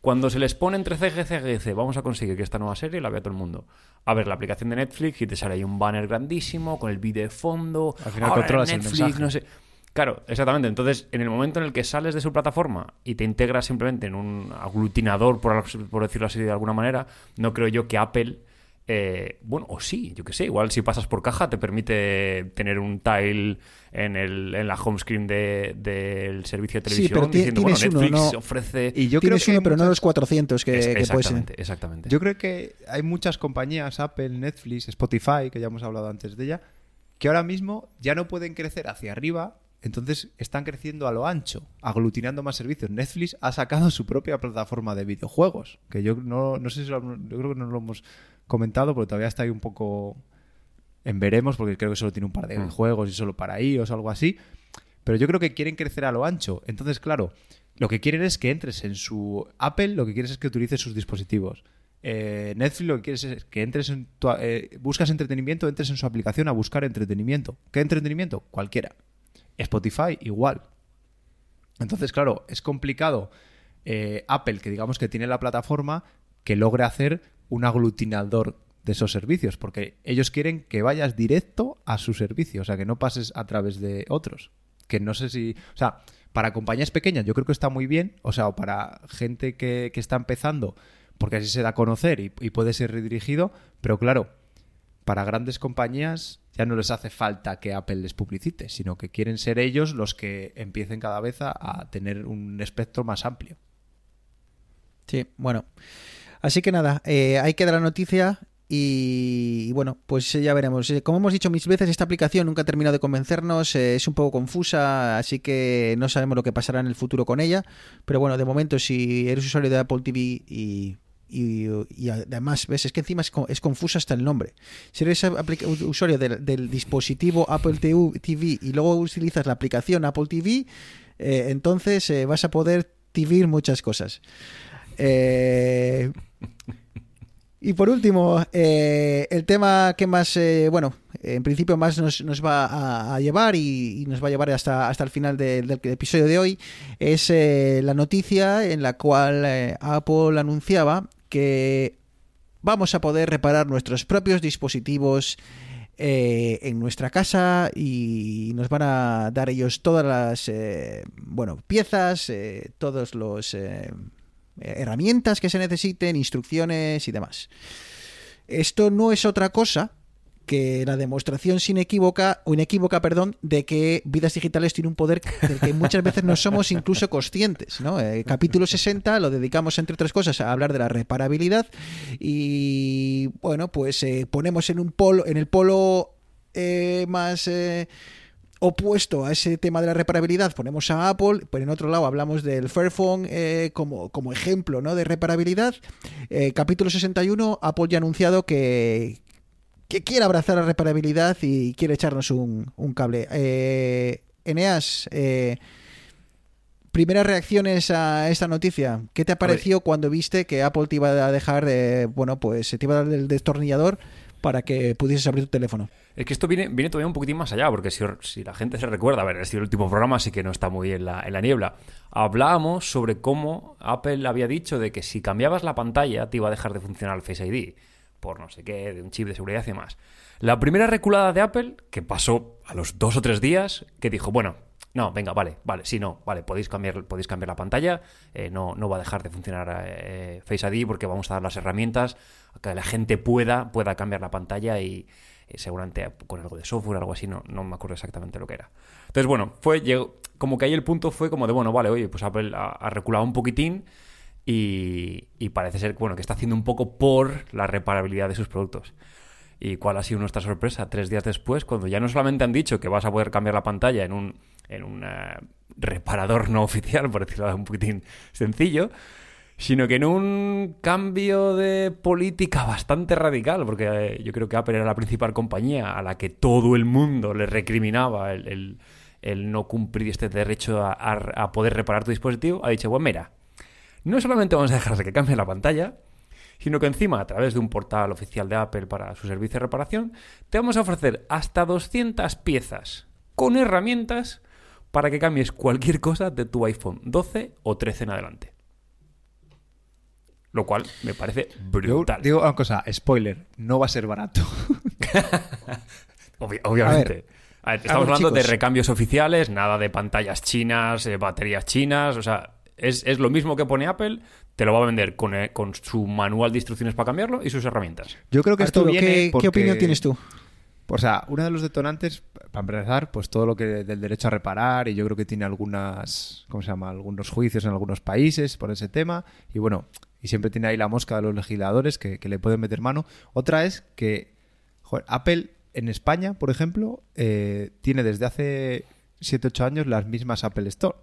cuando se les pone entre CG y CGC, vamos a conseguir que esta nueva serie la vea todo el mundo. A ver la aplicación de Netflix y te sale ahí un banner grandísimo con el vídeo de fondo. Al final ahora controlas el mensaje. no sé. Claro, exactamente. Entonces, en el momento en el que sales de su plataforma y te integras simplemente en un aglutinador, por, por decirlo así de alguna manera, no creo yo que Apple. Eh, bueno, o sí, yo qué sé, igual si pasas por caja te permite tener un tile en, el, en la home screen de- del servicio de Sí, televisión pero ti- diciendo, bueno, tienes uno, Netflix no- ofrece... Y yo creo que uno, pero no los 400 que, Es- que puedes... exactamente, exactamente. Yo creo que hay muchas compañías, Apple, Netflix, Spotify, que ya hemos hablado antes de ella, que ahora mismo ya no pueden crecer hacia arriba, entonces están creciendo a lo ancho, aglutinando más servicios. Netflix ha sacado su propia plataforma de videojuegos, que yo no, no sé si lo, yo creo que no lo hemos comentado, porque todavía está ahí un poco en veremos, porque creo que solo tiene un par de Mm. juegos y solo para iOS o algo así. Pero yo creo que quieren crecer a lo ancho. Entonces, claro, lo que quieren es que entres en su Apple, lo que quieres es que utilices sus dispositivos. eh, Netflix lo que quieres es que entres en tu, eh, buscas entretenimiento, entres en su aplicación a buscar entretenimiento. ¿Qué entretenimiento? Cualquiera. Spotify igual. Entonces, claro, es complicado eh, Apple, que digamos que tiene la plataforma, que logre hacer un aglutinador de esos servicios, porque ellos quieren que vayas directo a su servicio, o sea, que no pases a través de otros. Que no sé si... O sea, para compañías pequeñas yo creo que está muy bien, o sea, o para gente que, que está empezando, porque así se da a conocer y, puede ser redirigido, pero claro, para grandes compañías ya no les hace falta que Apple les publicite, sino que quieren ser ellos los que empiecen cada vez a tener un espectro más amplio. Sí, bueno. Así que nada, eh, ahí queda la noticia y, bueno, pues ya veremos. Eh, Como hemos dicho mil veces, esta aplicación nunca ha terminado de convencernos, eh, es un poco confusa, así que no sabemos lo que pasará en el futuro con ella. Pero bueno, de momento, si eres usuario de Apple TV y, y, además, ves, es que encima es, es confuso hasta el nombre. Si eres usuario del, dispositivo Apple TV y luego utilizas la aplicación Apple TV, eh, entonces vas a poder TV muchas cosas. Eh, y por último, eh, el tema que más, eh, bueno, en principio más nos, nos va a, llevar y, nos va a llevar hasta, hasta el final del, episodio de hoy es eh, la noticia en la cual Apple anunciaba que vamos a poder reparar nuestros propios dispositivos en nuestra casa y nos van a dar ellos todas las bueno piezas, todos los herramientas que se necesiten, instrucciones y demás. Esto no es otra cosa que la demostración sin equívoca, o inequívoca, perdón, de que Vidas Digitales tiene un poder del que muchas veces no somos incluso conscientes. ¿no? Eh, capítulo 60 lo dedicamos, entre otras cosas, a hablar de la reparabilidad y, bueno, pues eh, ponemos en un polo, en el polo eh, más... opuesto a ese tema de la reparabilidad ponemos a Apple, pero en otro lado hablamos del Fairphone eh, como, como ejemplo ¿no? de reparabilidad. Eh, capítulo 61, Apple ya ha anunciado que, que quiere abrazar la reparabilidad y quiere echarnos un, un cable. Eh, Eneas, eh, primeras reacciones a esta noticia. ¿Qué te pareció cuando viste que Apple te iba a dejar, bueno, pues te iba a dar el destornillador para que pudieses abrir tu teléfono? Es que esto viene, viene todavía un poquitín más allá, porque si, si la gente se recuerda, a ver, es decir, el último programa así que no está muy en la, en la niebla. Hablábamos sobre cómo Apple había dicho de que si cambiabas la pantalla te iba a dejar de funcionar el Face ID, por no sé qué, de un chip de seguridad y demás. La primera reculada de Apple, que pasó a los dos o tres días, que dijo, bueno, no, venga, vale, vale, sí, no, vale, podéis cambiar, podéis cambiar la pantalla, eh, no, no va a dejar de funcionar eh, Face ID porque vamos a dar las herramientas a que la gente pueda, pueda cambiar la pantalla y eh, seguramente con algo de software, algo así, no, no me acuerdo exactamente lo que era. Entonces, bueno, fue, llegó, como que ahí el punto fue como de, bueno, vale, oye, pues Apple ha, ha reculado un poquitín y, y parece ser bueno, que está haciendo un poco por la reparabilidad de sus productos. ¿Y cuál ha sido nuestra sorpresa? Tres días después, cuando ya no solamente han dicho que vas a poder cambiar la pantalla en un, en un eh, reparador no oficial, por decirlo un poquitín sencillo, sino que en un cambio de política bastante radical, porque eh, yo creo que Apple era la principal compañía a la que todo el mundo le recriminaba el, el- no cumplir este derecho a, a- a poder reparar tu dispositivo, ha dicho, bueno, mira, no solamente vamos a dejar de que cambie la pantalla, sino que encima, a través de un portal oficial de Apple para su servicio de reparación, te vamos a ofrecer hasta 200 piezas con herramientas para que cambies cualquier cosa de tu iPhone 12 o 13 en adelante. Lo cual me parece Yo brutal. digo una cosa, spoiler, no va a ser barato. Obvi- obviamente. A ver, estamos ver, hablando de recambios oficiales, nada de pantallas chinas, eh, baterías chinas, o sea, es, es lo mismo que pone Apple, te lo va a vender con, eh, con su manual de instrucciones para cambiarlo y sus herramientas. Yo creo que esto viene ¿qué, opinión tienes tú? O sea, uno de los detonantes, para empezar, pues todo lo que del derecho a reparar, y yo creo que tiene algunas, ¿cómo se llama? Algunos juicios en algunos países por ese tema, y bueno, y siempre tiene ahí la mosca de los legisladores que, que le pueden meter mano. Otra es que Apple en España, por ejemplo, eh, tiene desde hace 7-8 años las mismas Apple Store,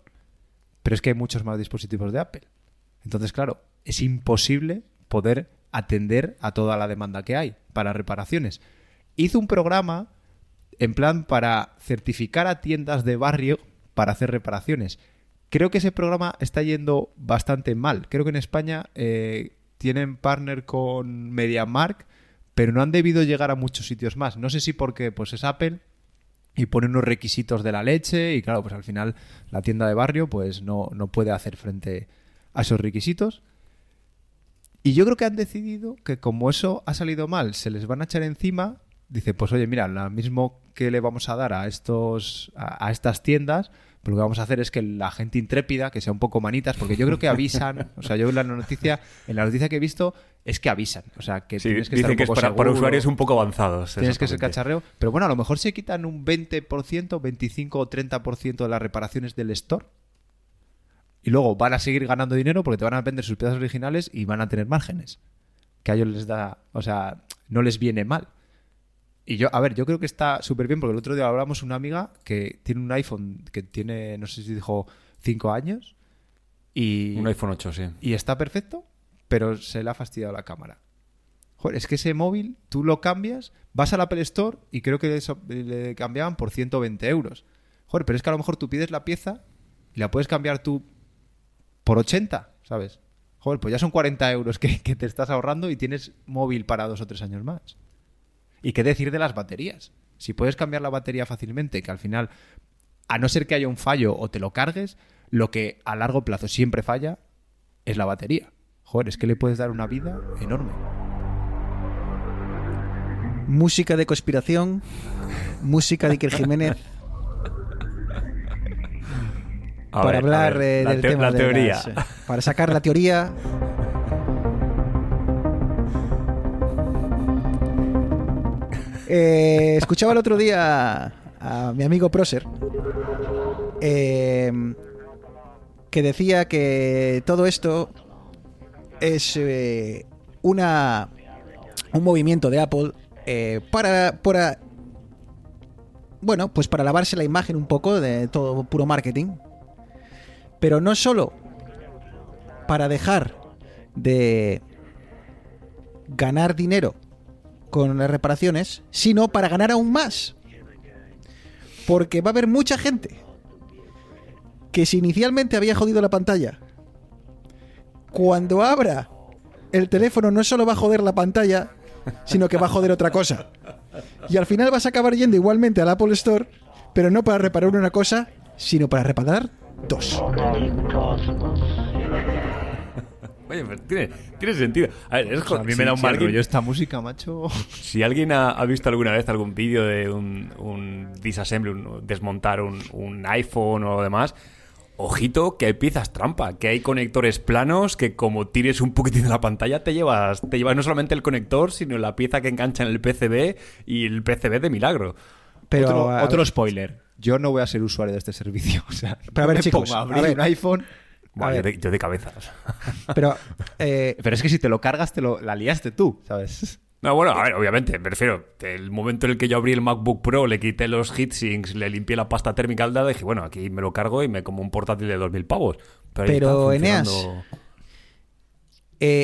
pero es que hay muchos más dispositivos de Apple. Entonces, claro, es imposible poder atender a toda la demanda que hay para reparaciones. Hizo un programa en plan para certificar a tiendas de barrio para hacer reparaciones. Creo que ese programa está yendo bastante mal. Creo que en España eh, tienen partner con MediaMark, pero no han debido llegar a muchos sitios más. No sé si porque pues es Apple y pone unos requisitos de la leche y claro, pues al final la tienda de barrio pues no, no puede hacer frente a esos requisitos. Y yo creo que han decidido que como eso ha salido mal, se les van a echar encima. Dice, pues oye, mira, lo mismo que le vamos a dar a estos a, a estas tiendas, pues lo que vamos a hacer es que la gente intrépida, que sea un poco manitas, porque yo creo que avisan, o sea, yo en la noticia, en la noticia que he visto, es que avisan. O sea, que Sí, tienes que estar un que es poco para, para seguro, usuarios un poco avanzados. Tienes que ser cacharreo. Pero bueno, a lo mejor se quitan un 20%, 25 o 30% de las reparaciones del store. Y luego van a seguir ganando dinero porque te van a vender sus piezas originales y van a tener márgenes. Que a ellos les da, o sea, no les viene mal. Y yo, a ver, yo creo que está súper bien porque el otro día hablamos una amiga que tiene un iPhone que tiene, no sé si dijo, 5 años. Y, Un iPhone 8, sí. y está perfecto, pero se le ha fastidiado la cámara. Joder, es que ese móvil tú lo cambias, vas al Apple Store y creo que le cambiaban por 120 euros. Joder, pero es que a lo mejor tú pides la pieza y la puedes cambiar tú por 80, ¿sabes? Joder, pues ya son 40 euros que, que te estás ahorrando y tienes móvil para dos o tres años más. ¿Y qué decir de las baterías? Si puedes cambiar la batería fácilmente, que al final, a no ser que haya un fallo o te lo cargues, lo que a largo plazo siempre falla es la batería. Joder, es que le puedes dar una vida enorme. Música de conspiración, música de Iker Jiménez A para ver, hablar ver, eh, la del te- tema la de teoría. las, eh, para sacar la teoría. Eh, escuchaba el otro día a mi amigo Proser eh, que decía que todo esto es eh, una un movimiento de Apple para, para bueno, pues para lavarse la imagen un poco de todo puro marketing. Pero no solo para dejar de ganar dinero con las reparaciones, sino para ganar aún más. Porque va a haber mucha gente que si inicialmente había jodido la pantalla, cuando abra el teléfono no solo va a joder la pantalla, sino que va a joder otra cosa. Y al final vas a acabar yendo igualmente al Apple Store, pero no para reparar una cosa, sino para reparar dos. Oye, pero tiene, tiene sentido. A ver, es O sea, a mí si- me da un si mal alguien- rollo esta música, macho. Si alguien ha, ha visto alguna vez algún vídeo de un, un disassembly, un- desmontar un, un iPhone o demás, ojito que hay piezas trampa, que hay conectores planos que como tires un poquitín de la pantalla te llevas, te llevas no solamente el conector, sino la pieza que engancha en el PCB y el PCB de milagro. Pero, otro, spoiler. Yo no voy a ser usuario de este servicio. O sea, Pero a ver, chicos, a abrir ver. un iPhone. Buah, yo, de, yo de cabeza. pero eh, Pero es que si te lo cargas, te lo, la liaste tú, ¿sabes? No, bueno, a ver, obviamente, me refiero. El momento en el que yo abrí el MacBook Pro, le quité los heatsinks, le limpié la pasta térmica al dado, dije, bueno, aquí me lo cargo y me como un portátil de 2.000 pavos. Pero, ahí Pero, Eneas, funcionando-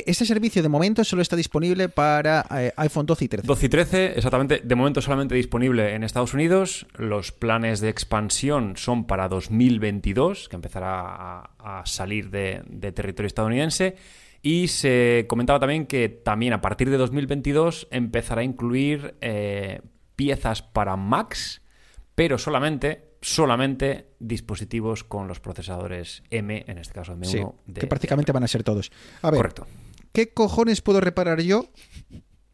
este servicio de momento solo está disponible para eh, iPhone 12 y 13. 12 y 13, exactamente, de momento solamente disponible en Estados Unidos. Los planes de expansión son para 2022, que empezará a, salir de, de territorio estadounidense. Y se comentaba también que también a partir de 2022 empezará a incluir eh, piezas para Macs, pero solamente, solamente dispositivos con los procesadores M, en este caso M1. Sí, de- que prácticamente van a ser todos. A ver, Correcto. ¿qué cojones puedo reparar yo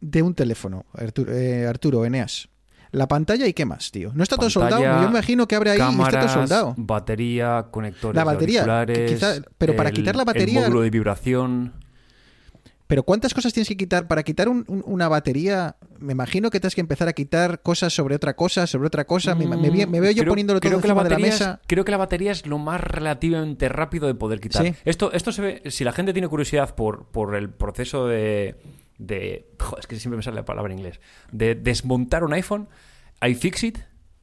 de un teléfono, Arturo, eh, Arturo Eneas? La pantalla y qué más, tío. No está todo soldado. Yo me imagino que abre ahí y está todo cámaras, soldado. batería, conectores La batería, quizá- pero para el- quitar la batería- el módulo de vibración Pero ¿cuántas cosas tienes que quitar? Para quitar un- un- una batería, me imagino que tienes que empezar a quitar cosas sobre otra cosa, sobre otra cosa. Me, me veo yo Creo- poniéndolo todo creo que la encima de la es- mesa. creo que la batería es lo más relativamente rápido de poder quitar. Sí. Esto, esto se ve, si la gente tiene curiosidad por, por el proceso de, de joder, es que siempre me sale la palabra en inglés, de desmontar un iPhone, iFixit,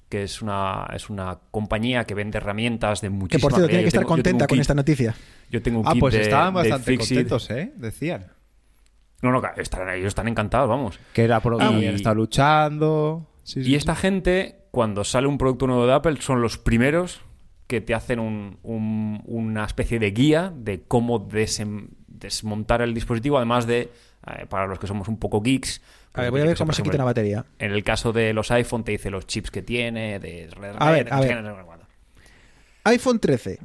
que es una, es una compañía que vende herramientas de Que muchísima por cierto, tiene que Yo estar tengo- contenta con kit- esta noticia. Yo tengo un Ah, kit pues de- estaban de bastante contentos, ¿eh? Decían. No, no, están, ellos están encantados, vamos. Que era por lo que Ah, habían y- estado luchando. Sí, sí, Y esta gente, cuando sale un producto nuevo de Apple, son los primeros que te hacen un- un- una especie de guía de cómo desem- desmontar el dispositivo, además de, eh, para los que somos un poco geeks... A ver, voy a ver cómo se quita una batería. En el caso de los iPhone te dice los chips que tiene, de... A ver, a ver. iPhone 13.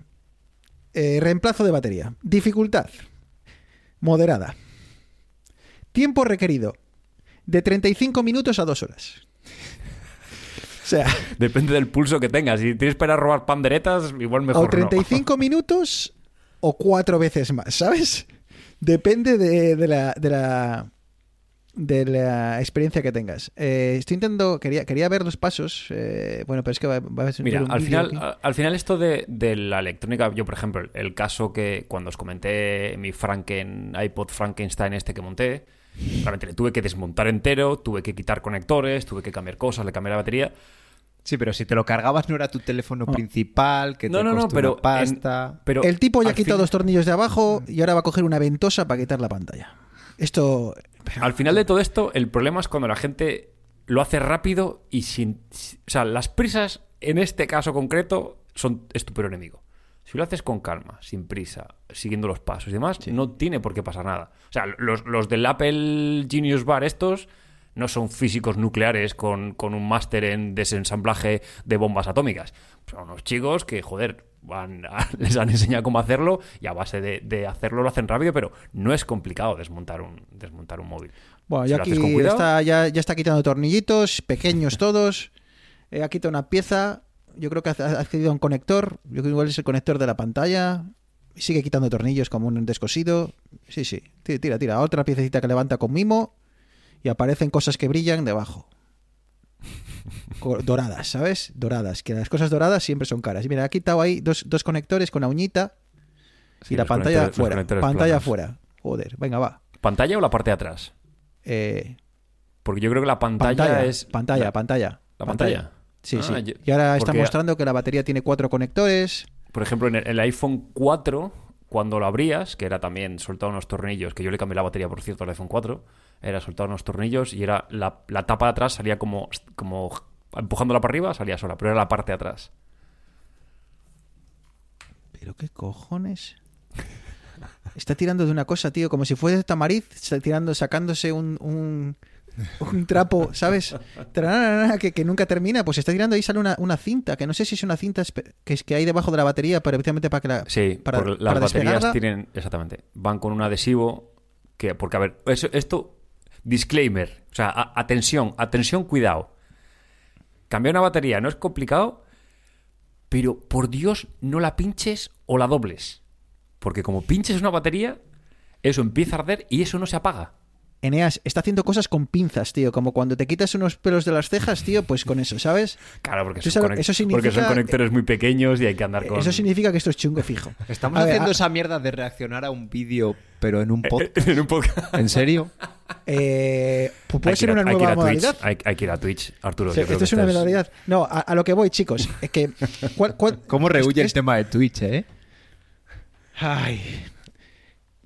Eh, reemplazo de batería. Dificultad. Moderada. Tiempo requerido. De 35 minutos a 2 horas. O sea, Depende del pulso que tengas. Si tienes para robar panderetas, igual mejor o no. 35 minutos o cuatro veces más, ¿sabes? Depende de, de la, de la de la experiencia que tengas. Eh, estoy intentando, quería, quería ver los pasos, eh, bueno, pero es que va, va a ser Mira, un al final, al final esto de, de la electrónica, yo por ejemplo, el, el caso que cuando os comenté mi Franken, iPod Frankenstein este que monté, realmente le tuve que desmontar entero, tuve que quitar conectores, tuve que cambiar cosas, le cambié la batería. Sí, pero si te lo cargabas no era tu teléfono No. principal, que No, te no, no, costó pero, una pasta. en- pero el tipo ya ha quitado fin- dos tornillos de abajo y ahora va a coger una ventosa para quitar la pantalla. Esto... Al final de todo esto, el problema es cuando la gente lo hace rápido y sin... O sea, las prisas en este caso concreto son es tu peor enemigo. Si lo haces con calma, sin prisa, siguiendo los pasos y demás, no tiene por qué pasar nada. O sea, los, los del Apple Genius Bar estos no son físicos nucleares con, con un máster en desensamblaje de bombas atómicas. Son unos chicos que, joder, van a- les han enseñado cómo hacerlo y a base de, de hacerlo lo hacen rápido, pero no es complicado desmontar un, desmontar un móvil. Bueno, Si ya aquí cuidado- está, ya, ya está quitando tornillitos, pequeños todos. Eh, ha quitado una pieza. Yo creo que ha accedido a un conector. Yo creo que igual es el conector de la pantalla. Sigue quitando tornillos como un descosido. Sí, sí. Tira, tira, tira. Otra piececita que levanta con mimo. Y aparecen cosas que brillan debajo. Doradas, ¿sabes? Doradas. Que las cosas doradas siempre son caras. Y mira, ha quitado ahí dos, dos conectores con la uñita. Sí, y la pantalla conectores- los fuera. conectores Pantalla planos. fuera. Joder, venga, va. ¿Pantalla o la parte de atrás? Eh, Porque yo creo que la pantalla, pantalla, es. pantalla, la- pantalla. ¿La pantalla? Sí, Ah, sí. yo- y ahora está mostrando que la batería tiene cuatro conectores. Por ejemplo, en el, iPhone 4, cuando lo abrías, que era también soltar unos tornillos, que yo le cambié la batería, por cierto, al iPhone 4, era soltar unos tornillos y era la, la tapa de atrás salía como, como empujándola para arriba, salía sola, pero era la parte de atrás. ¿Pero qué cojones? Está tirando de una cosa, tío, como si fuese tamariz, está tirando, sacándose un, un, un trapo, ¿sabes? Que, que nunca termina, pues está tirando ahí sale una, una cinta, que no sé si es una cinta que es que hay debajo de la batería, pero precisamente para que la... Sí, para, las para baterías tienen, exactamente, van con un adhesivo que, porque a ver, eso- esto, disclaimer, o sea, atención, atención, cuidado. Cambiar una batería no es complicado, pero por Dios no la pinches o la dobles. Porque como pinches una batería, eso empieza a arder y eso no se apaga. Eneas está haciendo cosas con pinzas, tío, como cuando te quitas unos pelos de las cejas, tío, pues con eso, ¿sabes? Claro, porque son, porque conectores muy pequeños y hay que andar con... Eso significa que esto es chungo fijo. Estamos A ver, haciendo a- esa mierda de reaccionar a un vídeo, pero en un podcast. en un podcast. ¿En serio? Eh, pues Hay puede que ser a- una hay que ir nueva a Twitch, modalidad. Hay, hay que ir a Twitch, Arturo. Sí, esto es una estás- modalidad. No, a, a lo que voy, chicos, es que. ¿cuál- cuál- ¿Cómo rehuye el es- tema de Twitch, eh? Ay.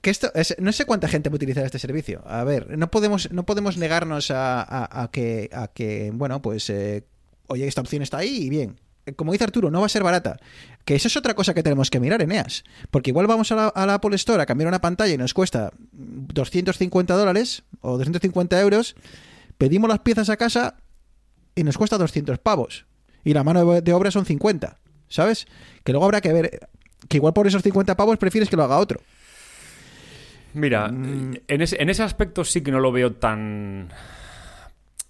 Que esto es- no sé cuánta gente va a utilizar este servicio. A ver, no podemos, no podemos negarnos a, a- que, a que, bueno, pues, eh, oye, esta opción está ahí y bien. Como dice Arturo, no va a ser barata. Que eso es otra cosa que tenemos que mirar, Eneas. Porque igual vamos a la, a la Apple Store a cambiar una pantalla y nos cuesta 250 dólares o 250 euros. Pedimos las piezas a casa y nos cuesta 200 pavos. Y la mano de obra son 50. ¿Sabes? Que luego habrá que ver. Que igual por esos 50 pavos prefieres que lo haga otro. Mira, Mm. en, ese, en ese aspecto sí que no lo veo tan.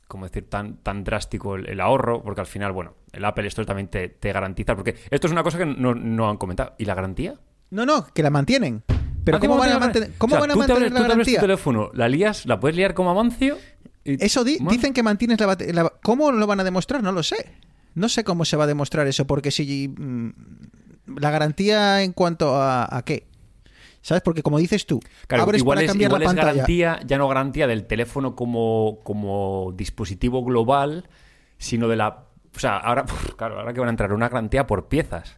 ¿Cómo decir? Tan, tan drástico el, el ahorro, porque al final, bueno, el Apple Store también te, te garantiza. Porque esto es una cosa que no, no han comentado. ¿Y la garantía? No, no, que la mantienen. Pero Ah, ¿cómo ¿que van a la mantener? ¿cómo O sea, van a mantener abres- la tú tu garantía? teléfono, la lías, la puedes liar como Amancio. y- Eso di- dicen que mantienes la batería. ¿Cómo lo van a demostrar? No lo sé. No sé cómo se va a demostrar eso, porque si. mm, la garantía en cuanto a, a qué. ¿Sabes? Porque como dices tú, Claro, abres igual para es, cambiar igual la es pantalla. garantía, ya no garantía del teléfono como, como dispositivo global, sino de la. O sea, ahora, claro, ahora que van a entrar una garantía por piezas.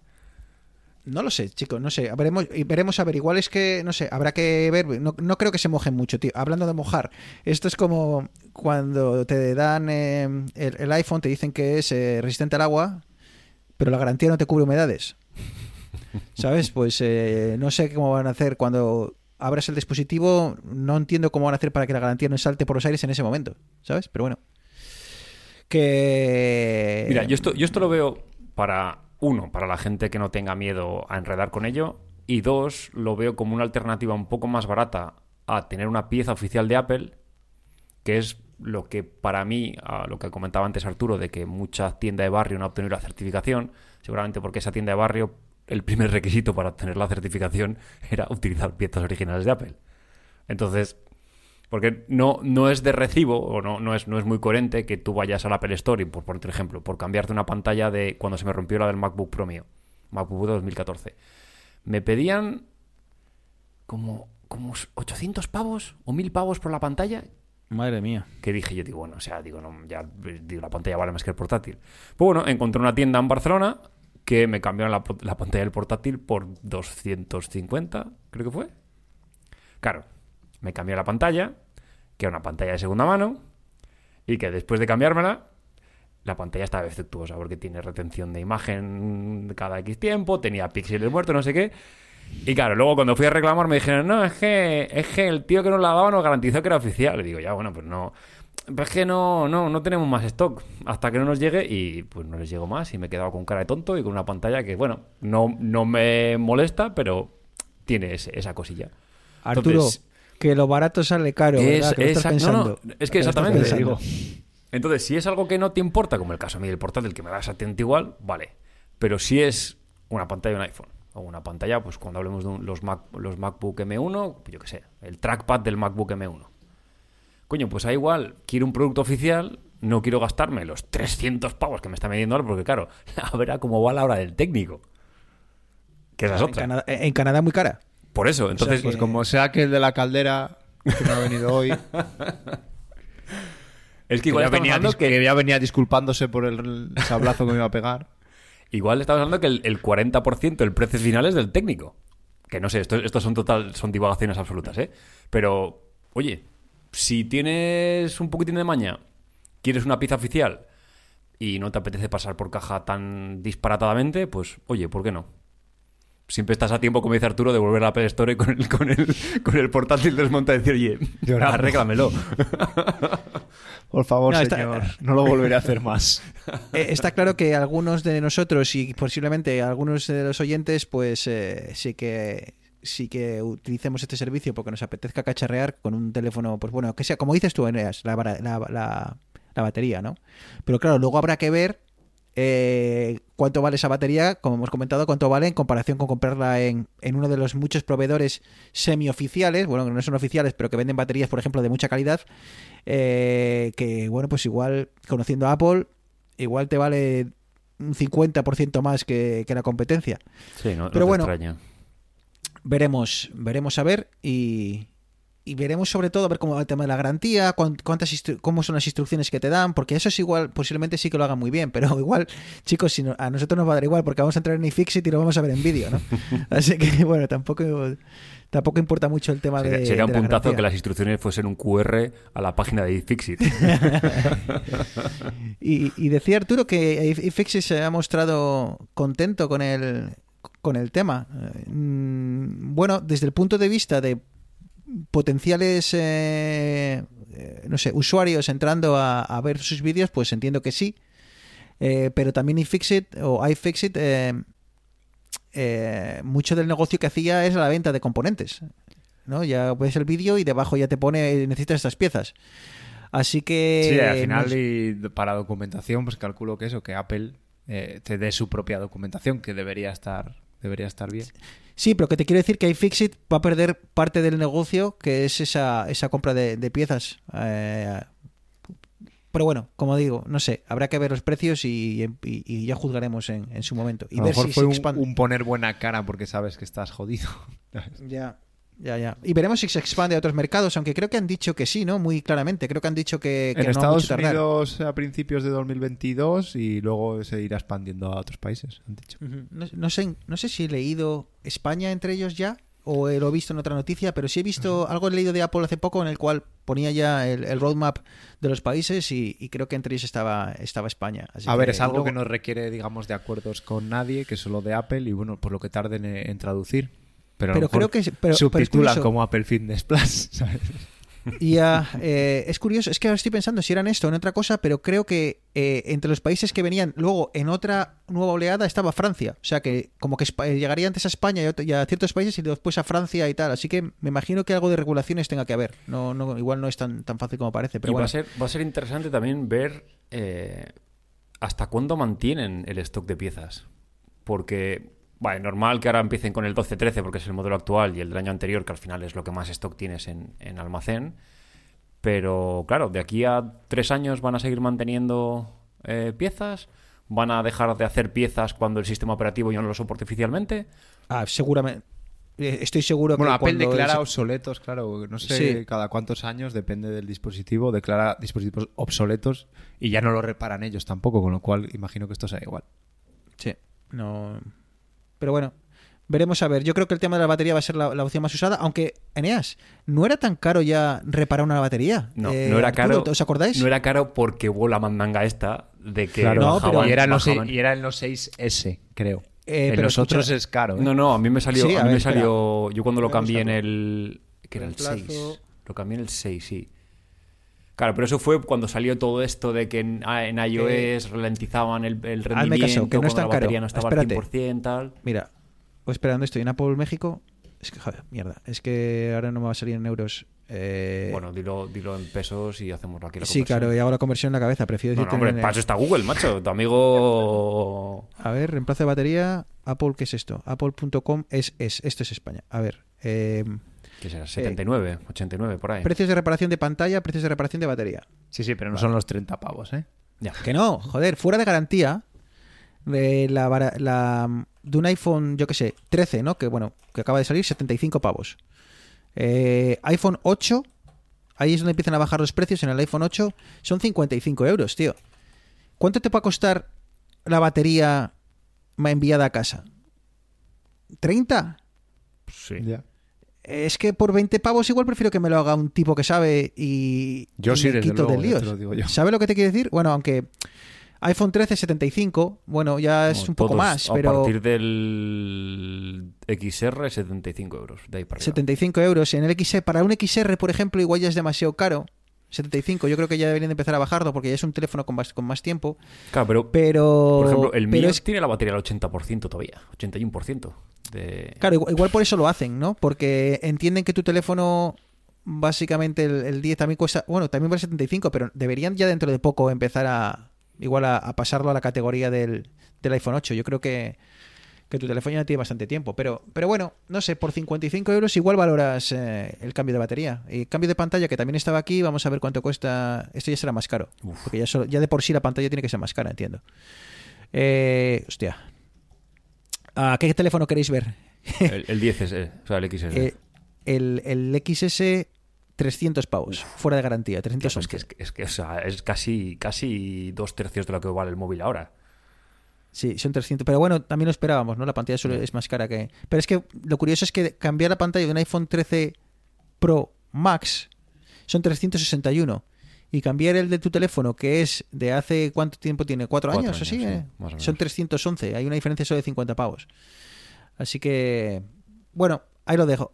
No lo sé, chicos, no sé. Veremos, veremos a ver. Igual es que, no sé, habrá que ver. No, no creo que se mojen mucho, tío. Hablando de mojar, esto es como cuando te dan eh, el, el iPhone, te dicen que es eh, resistente al agua, pero la garantía no te cubre humedades. ¿Sabes? Pues eh, no sé cómo van a hacer cuando abras el dispositivo, no entiendo cómo van a hacer para que la garantía no salte por los aires en ese momento, ¿sabes? Pero bueno. Que... Mira, yo esto, yo esto lo veo para, uno, para la gente que no tenga miedo a enredar con ello, y dos, lo veo como una alternativa un poco más barata a tener una pieza oficial de Apple, que es lo que para mí, lo que comentaba antes Arturo, de que mucha tienda de barrio no ha obtenido la certificación, seguramente porque esa tienda de barrio, el primer requisito para obtener la certificación era utilizar piezas originales de Apple. Entonces, porque no, no es de recibo o no, no, es, no es muy coherente que tú vayas al Apple Store y, por ponerte ejemplo, por cambiarte una pantalla de cuando se me rompió la del MacBook Pro mío, MacBook de 2014. Me pedían como, como 800 pavos o 1000 pavos por la pantalla Madre mía. que dije yo, digo, bueno, o sea, digo, no, ya digo, la pantalla vale más que el portátil. Pues bueno, encontré una tienda en Barcelona que me cambiaron la, la pantalla del portátil por 250, creo que fue. Claro, me cambió la pantalla, que era una pantalla de segunda mano, y que después de cambiármela, la pantalla estaba defectuosa porque tiene retención de imagen cada X tiempo, tenía píxeles muertos, no sé qué. Y claro, luego cuando fui a reclamar me dijeron, no, es que, es que el tío que nos la daba nos garantizó que era oficial. Y digo, ya, bueno, pues no. Es que no, no, no tenemos más stock hasta que no nos llegue y pues no les llegó más y me he quedado con cara de tonto y con una pantalla que, bueno, no, no me molesta, pero tiene ese- esa cosilla. Arturo, Entonces, que lo barato sale caro, ¿verdad? es, Que estás no, no, es exactamente, digo. Entonces, si es algo que no te importa, como el caso a mí del portátil, que me da exactamente igual, vale. Pero si es una pantalla de un iPhone, o una pantalla, pues cuando hablemos de un- los, Mac, los MacBook M1, yo qué sé, el trackpad del MacBook M1. Coño, pues ahí igual, quiero un producto oficial, no quiero gastarme los 300 pavos que me está vendiendo ahora, porque claro, a ver a cómo va la hora del técnico. Que esa es En otra. Canadá, en Canadá muy cara. Por eso, entonces, que- Pues como sea que el de la caldera que no ha venido hoy, es que que igual ya, estamos venía, que ya venía disculpándose por el sablazo que me iba a pegar. Igual estamos hablando que el, el 40% del precio final es del técnico. Que no sé, esto, esto son total, son divagaciones absolutas, ¿eh? Pero, oye, si tienes un poquitín de maña, quieres una pieza oficial y no te apetece pasar por caja tan disparatadamente, pues, oye, ¿por qué no? Siempre estás a tiempo, como dice Arturo, de volver a la Apple Store con el, con el, con el portátil desmontado y decir, oye, Llorando. arréglamelo. Por favor, No, está- señor, no lo volveré a hacer más. Eh, está claro que algunos de nosotros y posiblemente algunos de los oyentes, pues eh, sí que sí que utilicemos este servicio porque nos apetezca cacharrear con un teléfono, pues bueno, que sea, como dices tú, Eneas, la, la, la- la batería, ¿no? Pero claro, luego habrá que ver eh, cuánto vale esa batería, como hemos comentado, cuánto vale en comparación con comprarla en, en uno de los muchos proveedores semioficiales, bueno, que no son oficiales, pero que venden baterías, por ejemplo, de mucha calidad, eh, que bueno, pues igual, conociendo a Apple, igual te vale un 50% más que, que la competencia. Sí, no, no Pero te bueno, extraña. Veremos, veremos a ver y, y veremos sobre todo a ver cómo va el tema de la garantía, cuán- cuántas cómo son las instrucciones que te dan, porque eso es igual, posiblemente sí que lo hagan muy bien, pero igual, chicos, si no- a nosotros nos va a dar igual porque vamos a entrar en iFixit y lo vamos a ver en vídeo, ¿no? Así que bueno, tampoco tampoco importa mucho el tema Sería, de sería un de puntazo que las instrucciones fuesen un QR a la página de iFixit. Y, y decía Arturo que iFixit se ha mostrado contento con el, con el tema. Mm, Bueno, desde el punto de vista de potenciales, eh, eh, no sé, usuarios entrando a, a ver sus vídeos, pues entiendo que sí. Eh, pero también iFixit o iFixit, eh, mucho del negocio que hacía es la venta de componentes. ¿no? Ya ves el vídeo y debajo ya te pone necesitas estas piezas. Así que Sí, al final y para documentación, pues calculo que eso, que Apple eh, te dé su propia documentación, que debería estar, debería estar bien. Sí, pero que te quiero decir que iFixit va a perder parte del negocio, que es esa, esa compra de, de piezas. Eh, pero bueno, como digo, no sé, habrá que ver los precios y, y- y ya juzgaremos en, en su momento. Y a lo ver mejor si fue un poner buena cara porque sabes que estás jodido. Ya, ya, ya. Y veremos si se expande a otros mercados, aunque creo que han dicho que sí, ¿no? Muy claramente. Creo que han dicho que, que en no Estados mucho. Unidos a principios de 2022 y luego se irá expandiendo a otros países, han dicho. No, no sé, no sé si he leído España entre ellos ya o lo he visto en otra noticia, pero sí he visto algo he leído de Apple hace poco en el cual ponía ya el, el roadmap de los países y, y creo que entre ellos estaba, estaba España. Así A ver, es algo luego- que no requiere, digamos, de acuerdos con nadie, que es solo de Apple y bueno, por lo que tarden en, en traducir. Pero, Pero creo que pero- subtitula como Apple Fitness Plus, ¿sabes? Y ah, eh, es curioso, es que ahora estoy pensando si eran esto o en otra cosa, pero creo que eh, entre los países que venían luego en otra nueva oleada estaba Francia. O sea que como que eh, llegaría antes a España y a, ot- y a ciertos países y después a Francia y tal. Así que me imagino que algo de regulaciones tenga que haber. No, no, igual no es tan, tan fácil como parece, pero y bueno. va, a ser, va a ser interesante también ver eh, hasta cuándo mantienen el stock de piezas. Porque, vale, normal que ahora empiecen con el 12-13 porque es el modelo actual y el del año anterior, que al final es lo que más stock tienes en, en almacén. Pero claro, de aquí a tres años van a seguir manteniendo eh, piezas. Van a dejar de hacer piezas cuando el sistema operativo ya no lo soporte oficialmente. Ah, seguramente. eh, Estoy seguro Bueno, que Apple cuando declara el- obsoletos, claro, no sé Sí. cada cuántos años, depende del dispositivo, declara dispositivos obsoletos y ya no lo reparan ellos tampoco, con lo cual imagino que esto será igual. Sí, no. Pero bueno, veremos a ver. Yo creo que el tema de la batería va a ser la, la opción más usada, aunque, Eneas, no era tan caro ya reparar una batería. No, Eh, no era Arturo, caro. ¿Os acordáis? No era caro porque hubo la mandanga esta de que Claro, No, pero- y, eran los, y eran los 6S, creo. Eh, en pero los escucha- otros es caro. ¿eh? No, no, a mí me salió. Sí, a a mí ver, me espera. salió. Yo cuando lo cambié en el. que era el Reemplazo. 6. Lo cambié en el 6, sí. Claro, pero eso fue cuando salió todo esto de que en, ah, en iOS ralentizaban el, el Hazme rendimiento. caso, que no es cuando tan la caro. batería no estaba Espérate. al 100%, tal. Mira, pues esperando estoy en Apple México. Es que, joder, mierda. Es que ahora no me va a salir en euros. Eh, Bueno, dilo, dilo en pesos y hacemos aquí la sí, conversión. claro, y hago la conversión en la cabeza. Prefiero No, no, decirte. hombre, en- para eso está Google, macho. Tu amigo. A ver, reemplazo de batería. Apple, ¿qué es esto? Apple.com es, es. Esto es España. A ver. eh, ¿Qué será? 79, 89, por ahí. precios de reparación de pantalla, precios de reparación de batería. Sí, sí, pero no son los 30 pavos, ¿eh? Ya. Que no, joder, fuera de garantía. De, la, la- de un iPhone, yo qué sé, 13, ¿no? Que bueno, que acaba de salir, 75 pavos. Eh, iPhone 8, ahí es donde empiezan a bajar los precios. En el iPhone 8 son 55 euros, tío. ¿Cuánto te va a costar la batería enviada a casa? ¿30? Sí. Ya. Es que por 20 pavos igual prefiero que me lo haga un tipo que sabe y, Yo y sí, me quito luego, del ya líos. te lo digo yo. ¿Sabe lo que te quiero decir? Bueno, aunque iPhone 13 75, bueno, ya es Como un poco todos, más, A pero partir del XR, 75 euros. De ahí para arriba. 75 euros en el XR, para un XR, por ejemplo, igual ya es demasiado caro. 75, yo creo que ya deberían de empezar a bajarlo porque ya es un teléfono con más, con más tiempo. Claro, pero, Pero, por ejemplo, el mío es- tiene la batería al 80% todavía. 81%. De... Claro, igual, igual por eso lo hacen, ¿no? Porque entienden que tu teléfono, básicamente el, el 10 también cuesta, bueno, también vale 75, pero deberían ya dentro de poco empezar a, igual a, a pasarlo a la categoría del, del iPhone 8. Yo creo que, que tu teléfono ya tiene bastante tiempo, pero, pero bueno, no sé, por 55 euros igual valoras eh, el cambio de batería. Y el cambio de pantalla, que también estaba aquí, vamos a ver cuánto cuesta. Esto ya será más caro, porque ya, solo- ya de por sí la pantalla tiene que ser más cara, entiendo. Eh, hostia. ¿A qué teléfono queréis ver? El, el 10 es, eh, o sea, el XR. Eh, el, el XS 300 pavos, fuera de garantía, Tío, 311. es que, es, que- es que, o sea, es casi, casi dos tercios de lo que vale el móvil ahora. Sí, son 300. Pero bueno, también lo esperábamos, ¿no? La pantalla suele- es más cara que... Pero es que lo curioso es que cambiar la pantalla de un iPhone 13 Pro Max son 361. Y cambiar el de tu teléfono, que es de hace... ¿Cuánto tiempo tiene? ¿Cuatro, Cuatro años o así? años, sí, eh? o Son menos. 311. Hay una diferencia solo de 50 pavos. Así que... Bueno, ahí lo dejo.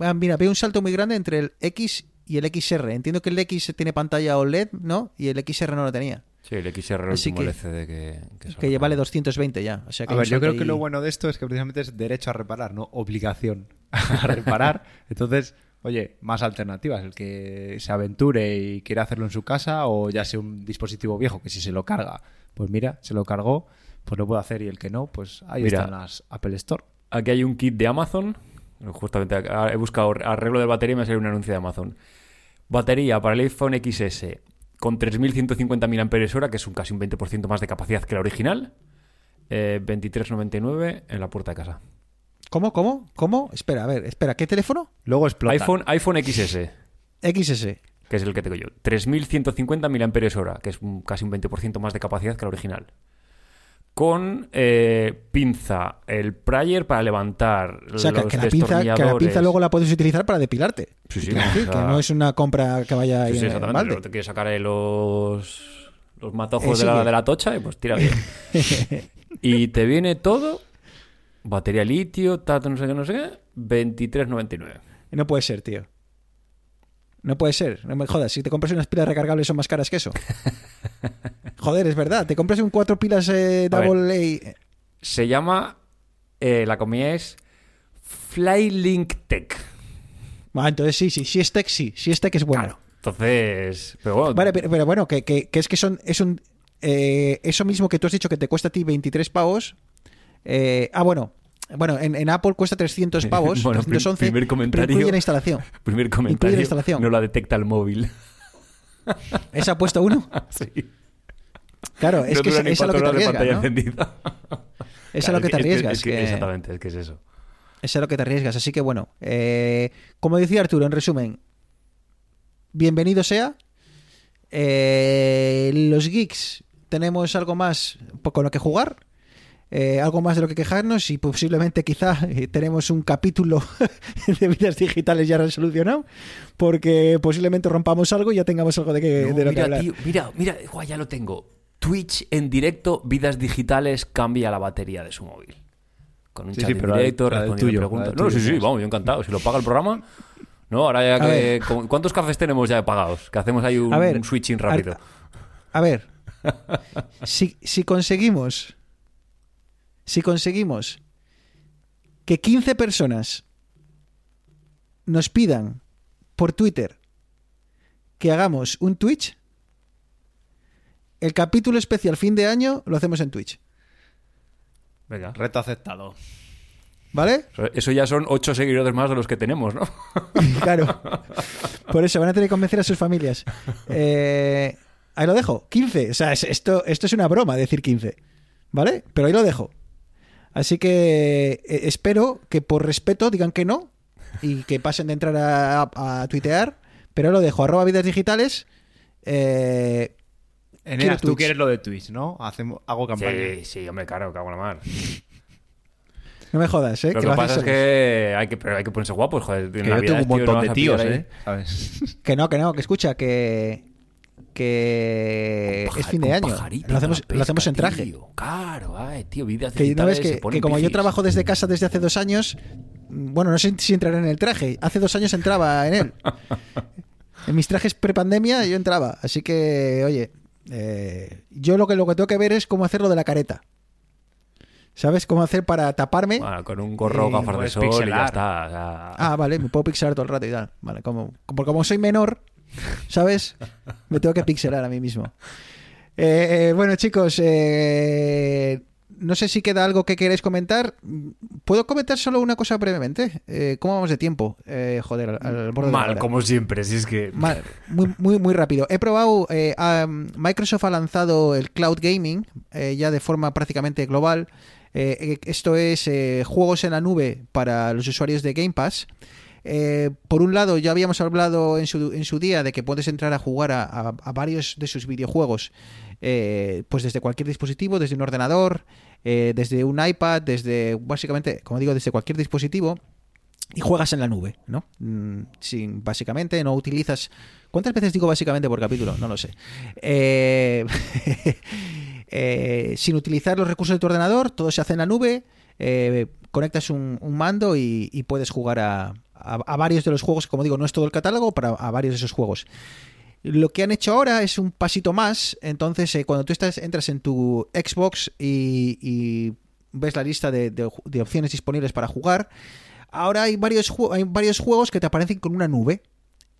Ah, Mira, veo un salto muy grande entre el X y el XR. Entiendo que el X tiene pantalla OLED, ¿no? Y el XR no lo tenía. Sí, el XR, el Así que- LCD que, que Que sacaron. vale 220 ya. O sea que A ver, yo creo que ahí- lo bueno de esto es que precisamente es derecho a reparar, no obligación a reparar. Entonces, oye, más alternativas. El que se aventure y quiera hacerlo en su casa o ya sea un dispositivo viejo que si se lo carga, pues mira, se lo cargó, pues lo puede hacer y el que no, pues ahí Mira. están las Apple Store. Aquí hay un kit de Amazon. Justamente he buscado arreglo de batería y me ha salido un anuncio de Amazon. Batería para el iPhone XS con 3.150 mAh, que es un casi un 20% más de capacidad que la original. Eh, 23.99 en la puerta de casa. ¿Cómo? ¿Cómo? ¿Cómo? Espera, a ver, espera, ¿qué teléfono? Luego explota. iPhone, iPhone XS, XS. que es el que tengo yo. 3.150 mAh, que es un- casi un 20% más de capacidad que la original. Con eh, pinza, el prayer para levantar O sea, los que la pinza, que la pinza luego la puedes utilizar para depilarte. Sí, sí, Quiero no, decir, o sea- que no es una compra que vaya Sí, sí, en el exactamente. balde. Luego te quieres sacar los, los matojos Eh, de, la, de la tocha y pues tira bien. y te viene todo batería litio, tato, no sé qué, no sé qué, 23,99. No puede ser, tío. No puede ser. No me jodas. Si te compras unas pilas recargables son más caras que eso. Joder, es verdad. Te compras un cuatro pilas eh, A ver. double A. Se llama, eh, la compañía es Flylink Tech. Ah, entonces sí, sí. Si es tech, sí. Si es tech es bueno. Claro. Entonces, pero bueno, Vale, pero, pero bueno, que, que- que es que son, es un. eh, eso mismo que tú has dicho que te cuesta a ti 23 pavos. eh, ah, bueno. Bueno, en, en Apple cuesta 300 pavos. Bueno, prim- 311, primer pero comentario. incluye la instalación. primer comentario, la instalación. no la detecta el móvil. ¿Esa ha puesto uno? sí. Claro, es no que es, a lo que te arriesgas. ¿no? encendida. Es a lo que te es arriesgas. es que- que- Exactamente, es que es eso. Es a lo que te arriesgas. Así que bueno, eh, como decía Arturo, en resumen, bienvenido sea. Eh, los geeks tenemos algo más con lo que jugar. Eh, algo más de lo que quejarnos y posiblemente quizá eh, tenemos un capítulo de vidas digitales ya resolucionado porque posiblemente rompamos algo y ya tengamos algo de, que, No, de lo que mira, hablar. tío, mira, mira, guau, ya lo tengo. Twitch en directo, vidas digitales, cambia la batería de su móvil. Con un Sí, chat sí, en la directo, la respondiendo tuyo, preguntas. la No, sí, sí, vamos, yo encantado. Si lo paga el programa. No, ahora ya A que. ver. ¿cu- ¿Cuántos cafés tenemos ya pagados? Que hacemos ahí un, A ver, un switching rápido. A ver, si, si conseguimos, si conseguimos que 15 personas nos pidan por Twitter que hagamos un Twitch, el capítulo especial fin de año lo hacemos en Twitch, Venga. Reto aceptado. ¿vale? Eso ya son ocho seguidores más de los que tenemos, ¿no? Claro. Por eso van a tener que convencer a sus familias. Eh, ahí lo dejo. 15. O sea, es- esto, esto es una broma decir 15. ¿Vale? Pero ahí lo dejo. Así que eh, espero que por respeto digan que no y que pasen de entrar a, a- a tuitear. Pero lo dejo. Arroba vidas digitales. Eh, Eneas, tú Twitch. quieres lo de Twitch, ¿no? Hacemos, hago campaña. Sí, sí, hombre, claro, cago en la mar. no me jodas, ¿eh? Lo que lo pasa es que hay que, pero hay que ponerse guapos, joder. en Que yo tengo un tío, no montón de tíos. ¿eh? ¿Sabes? Que no, que no, que escucha, que. Que es fin de año. Lo hacemos, lo hacemos en traje. tío. Claro, ay, tío, vidas Que no ves que, se ponen que como yo trabajo desde casa desde hace dos años, bueno, no sé si entraré en el traje. Hace dos años entraba en él. En mis trajes prepandemia yo entraba. Así que, oye, eh, yo lo que, lo que tengo que ver es cómo hacerlo de la careta. ¿Sabes cómo hacer para taparme? Bueno, con un gorro, Eh, gafas de sol y ya está. o sea, Ah, vale, me puedo pixelar todo el rato y tal. Vale, como, como, como soy menor, ¿sabes? Me tengo que pixelar a mí mismo. Eh, eh, bueno, chicos, eh, no sé si queda algo que queréis comentar. ¿Puedo comentar solo una cosa brevemente? Eh, ¿Cómo vamos de tiempo? Eh, joder, al, al borde de la Mal, como siempre, si es que... Mal, muy, muy, muy rápido. He probado, eh, a- Microsoft ha lanzado el Cloud Gaming ya de forma prácticamente global. Esto es juegos en la nube para los usuarios de Game Pass. Eh, por un lado, ya habíamos hablado en su, día de que puedes entrar a jugar a, varios de sus videojuegos, eh, pues desde cualquier dispositivo, desde un ordenador, eh, desde un iPad, desde básicamente, como digo, desde cualquier dispositivo y juegas en la nube, ¿no? Mm, Sin, básicamente no utilizas... ¿Cuántas veces digo básicamente por capítulo? No lo sé. Sin utilizar los recursos de tu ordenador, todo se hace en la nube, conectas un, mando y puedes jugar a, a- varios de los juegos, como digo, no es todo el catálogo, para a varios de esos juegos. Lo que han hecho ahora es un pasito más. Entonces, eh, cuando tú estás, entras en tu Xbox y, y ves la lista de, opciones disponibles para jugar, ahora hay varios, hay varios juegos que te aparecen con una nube.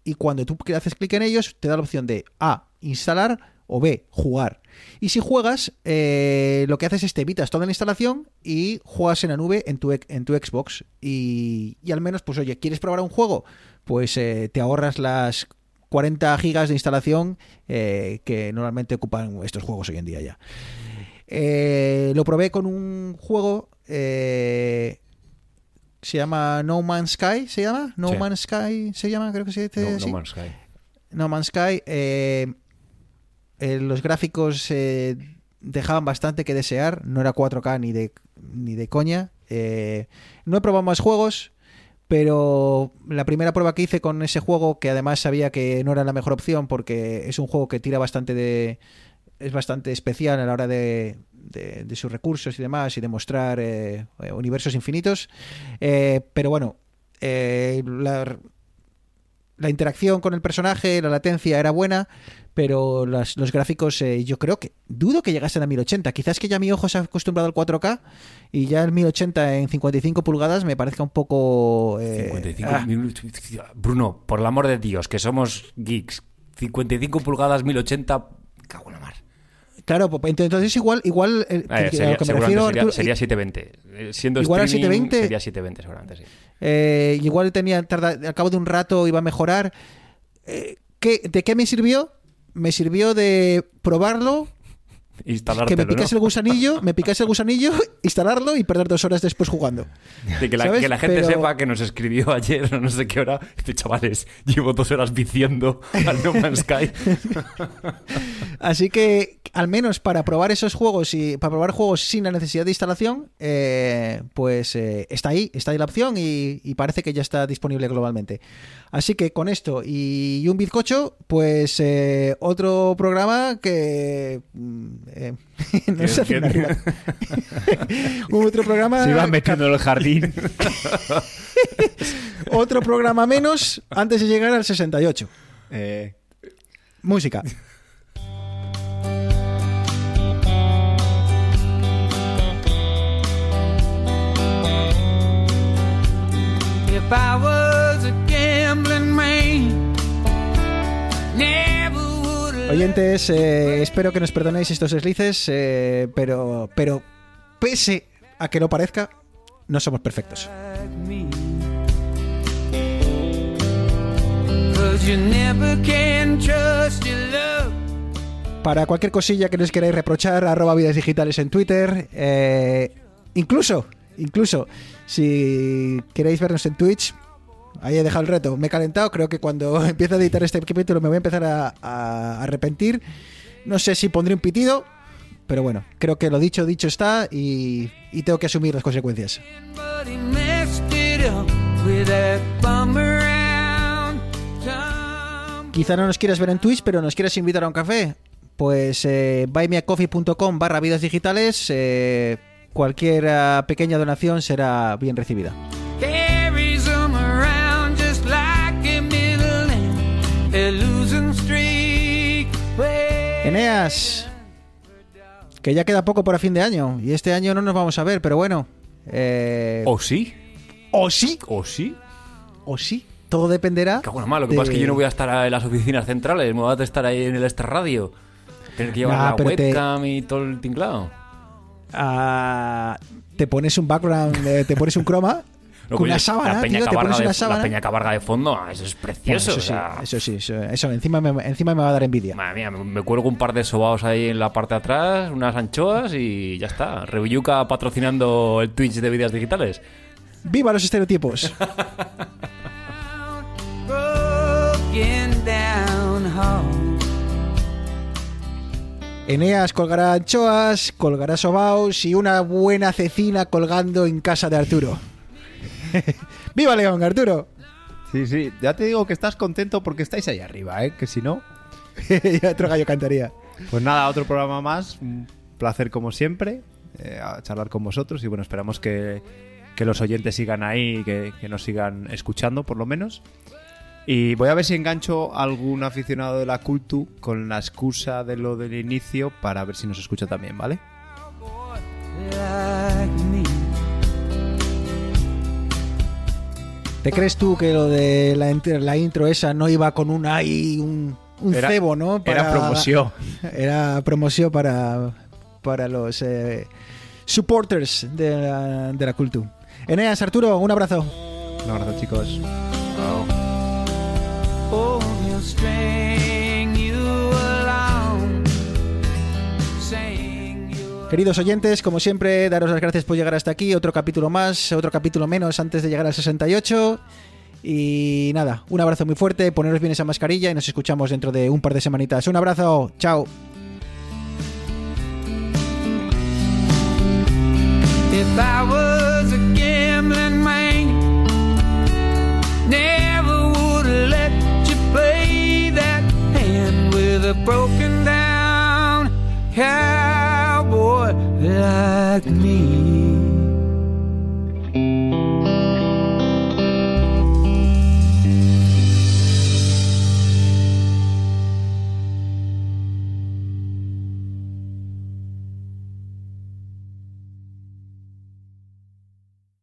Y cuando tú haces clic en ellos, te da la opción de A, instalar o B, jugar. Y si juegas, eh, lo que haces es te evitas toda la instalación y juegas en la nube en tu, en tu Xbox. Y, y al menos, pues oye, ¿quieres probar un juego? Pues eh, te ahorras las 40 gigas de instalación eh, que normalmente ocupan estos juegos hoy en día ya. Lo probé con un juego se llama No Man's Sky, ¿se llama? No Sí. Man's Sky, ¿se llama? Creo que se dice No. Man's Sky. No Man's Sky. eh, eh, los gráficos eh, dejaban bastante que desear. No era 4K ni de, ni de coña. Eh, no he probado más juegos, pero la primera prueba que hice con ese juego, que además sabía que no era la mejor opción porque es un juego que tira bastante de... es bastante especial a la hora de, de- de sus recursos y demás y de mostrar eh, universos infinitos. Pero bueno, la, la interacción con el personaje, la latencia era buena, pero las- los gráficos eh, yo creo que dudo que llegasen a 1080. Quizás que ya mi ojo se ha acostumbrado al 4K y ya el 1080 en 55 pulgadas me parezca un poco... eh, 55 ah. Bruno, por el amor de Dios, que somos geeks. 55 pulgadas, 1080. Cago en la mar. claro, pues, entonces igual, igual eh, Eh, a sería, que me refiero, sería, sería 720. Eh, Siendo Igual al streaming, 720. sería 720 seguramente, sí. Eh, igual tenía tarda, al cabo de un rato iba a mejorar. Eh, ¿qué- ¿De qué me sirvió? Me sirvió de probarlo, que Instalártelo, me picase ¿no? el gusanillo, me picase el gusanillo, instalarlo y perder dos horas después jugando. De que la, que gente Pero- sepa que nos escribió ayer o no sé qué hora. Dice, chavales, llevo dos horas viciando al No Man's Sky. Así que, al menos para probar esos juegos y para probar juegos sin la necesidad de instalación, eh, pues eh, está ahí, está ahí la opción y, y parece que ya está disponible globalmente. Así que con esto y un bizcocho, pues eh, otro programa que mm, eh, no se hace arriba. otro programa, Se iba metiendo en el jardín. otro programa menos antes de llegar al 68. Eh, Música. If I was a gambling man, Oyentes, eh, espero que nos perdonéis estos deslices, eh, pero, pero pese a que lo parezca, no somos perfectos. Para cualquier cosilla que nos queráis reprochar, arroba vidas digitales en Twitter. eh, incluso, incluso, si queréis vernos en Twitch, ahí he dejado el reto. Me he calentado, creo que cuando empiece a editar este capítulo me voy a empezar a, a arrepentir. No sé si pondré un pitido, pero bueno, creo que lo dicho, dicho está y, y tengo que asumir las consecuencias. Quizá no nos quieras ver en Twitch, pero nos quieras invitar a un café. Pues eh, buymeacoffee.com barra vidas digitales. eh, cualquier ah, pequeña donación será bien recibida. Eneas, que ya queda poco para fin de año. Y este año no nos vamos a ver, pero bueno. eh, ¿O sí? o sí, ¿O sí? o sí. Todo dependerá. Cago en mar, Lo que de- pasa es que yo no voy a estar en las oficinas centrales, me voy a estar ahí en el Extra Radio. Tener que llevar Nah, la pero te- webcam y todo el tinglado. Ah, te pones un background, eh, te pones un croma. Con una sábana, la peña tío, te cabarga pones de, una La sábana. peña cabarga de fondo, ah, eso es Bueno, precioso. eso, o sí, sea, eso sí, eso, eso, encima, me, encima me va a dar envidia. Madre mía, me, me cuelgo un par de sobaos ahí en la parte de atrás, unas anchoas y ya está. Reuyuca patrocinando el Twitch de vidas digitales. ¡Viva los estereotipos! Eneas colgará anchoas, colgará sobaos y una buena cecina colgando en casa de Arturo. ¡Viva León, Arturo! sí, sí. Ya te digo que estás contento porque estáis ahí arriba, ¿eh? Que si no... y otro gallo cantaría. Pues nada, otro programa más. Un placer como siempre. eh, a charlar con vosotros. Y bueno, esperamos que, que los oyentes sigan ahí y que, que nos sigan escuchando, por lo menos. Y voy a ver si engancho a algún aficionado de la Cultu con la excusa de lo del inicio para ver si nos escucha también, ¿vale? Like me. ¿Te crees tú que lo de la, int- la intro esa no iba con un ahí, un, un Era- cebo, ¿no? Era promoción. Era promoción para, para los eh, supporters de la, de la Cultu. Eneas, Arturo, un abrazo. Un abrazo, chicos. Oh, Queridos oyentes, como siempre, daros las gracias por llegar hasta aquí. Otro capítulo más, otro capítulo menos antes de llegar al 68. Y nada, un abrazo muy fuerte, poneros bien esa mascarilla y nos escuchamos dentro de un par de semanitas. Un abrazo, chao. Never would let you play that with a broken down like me.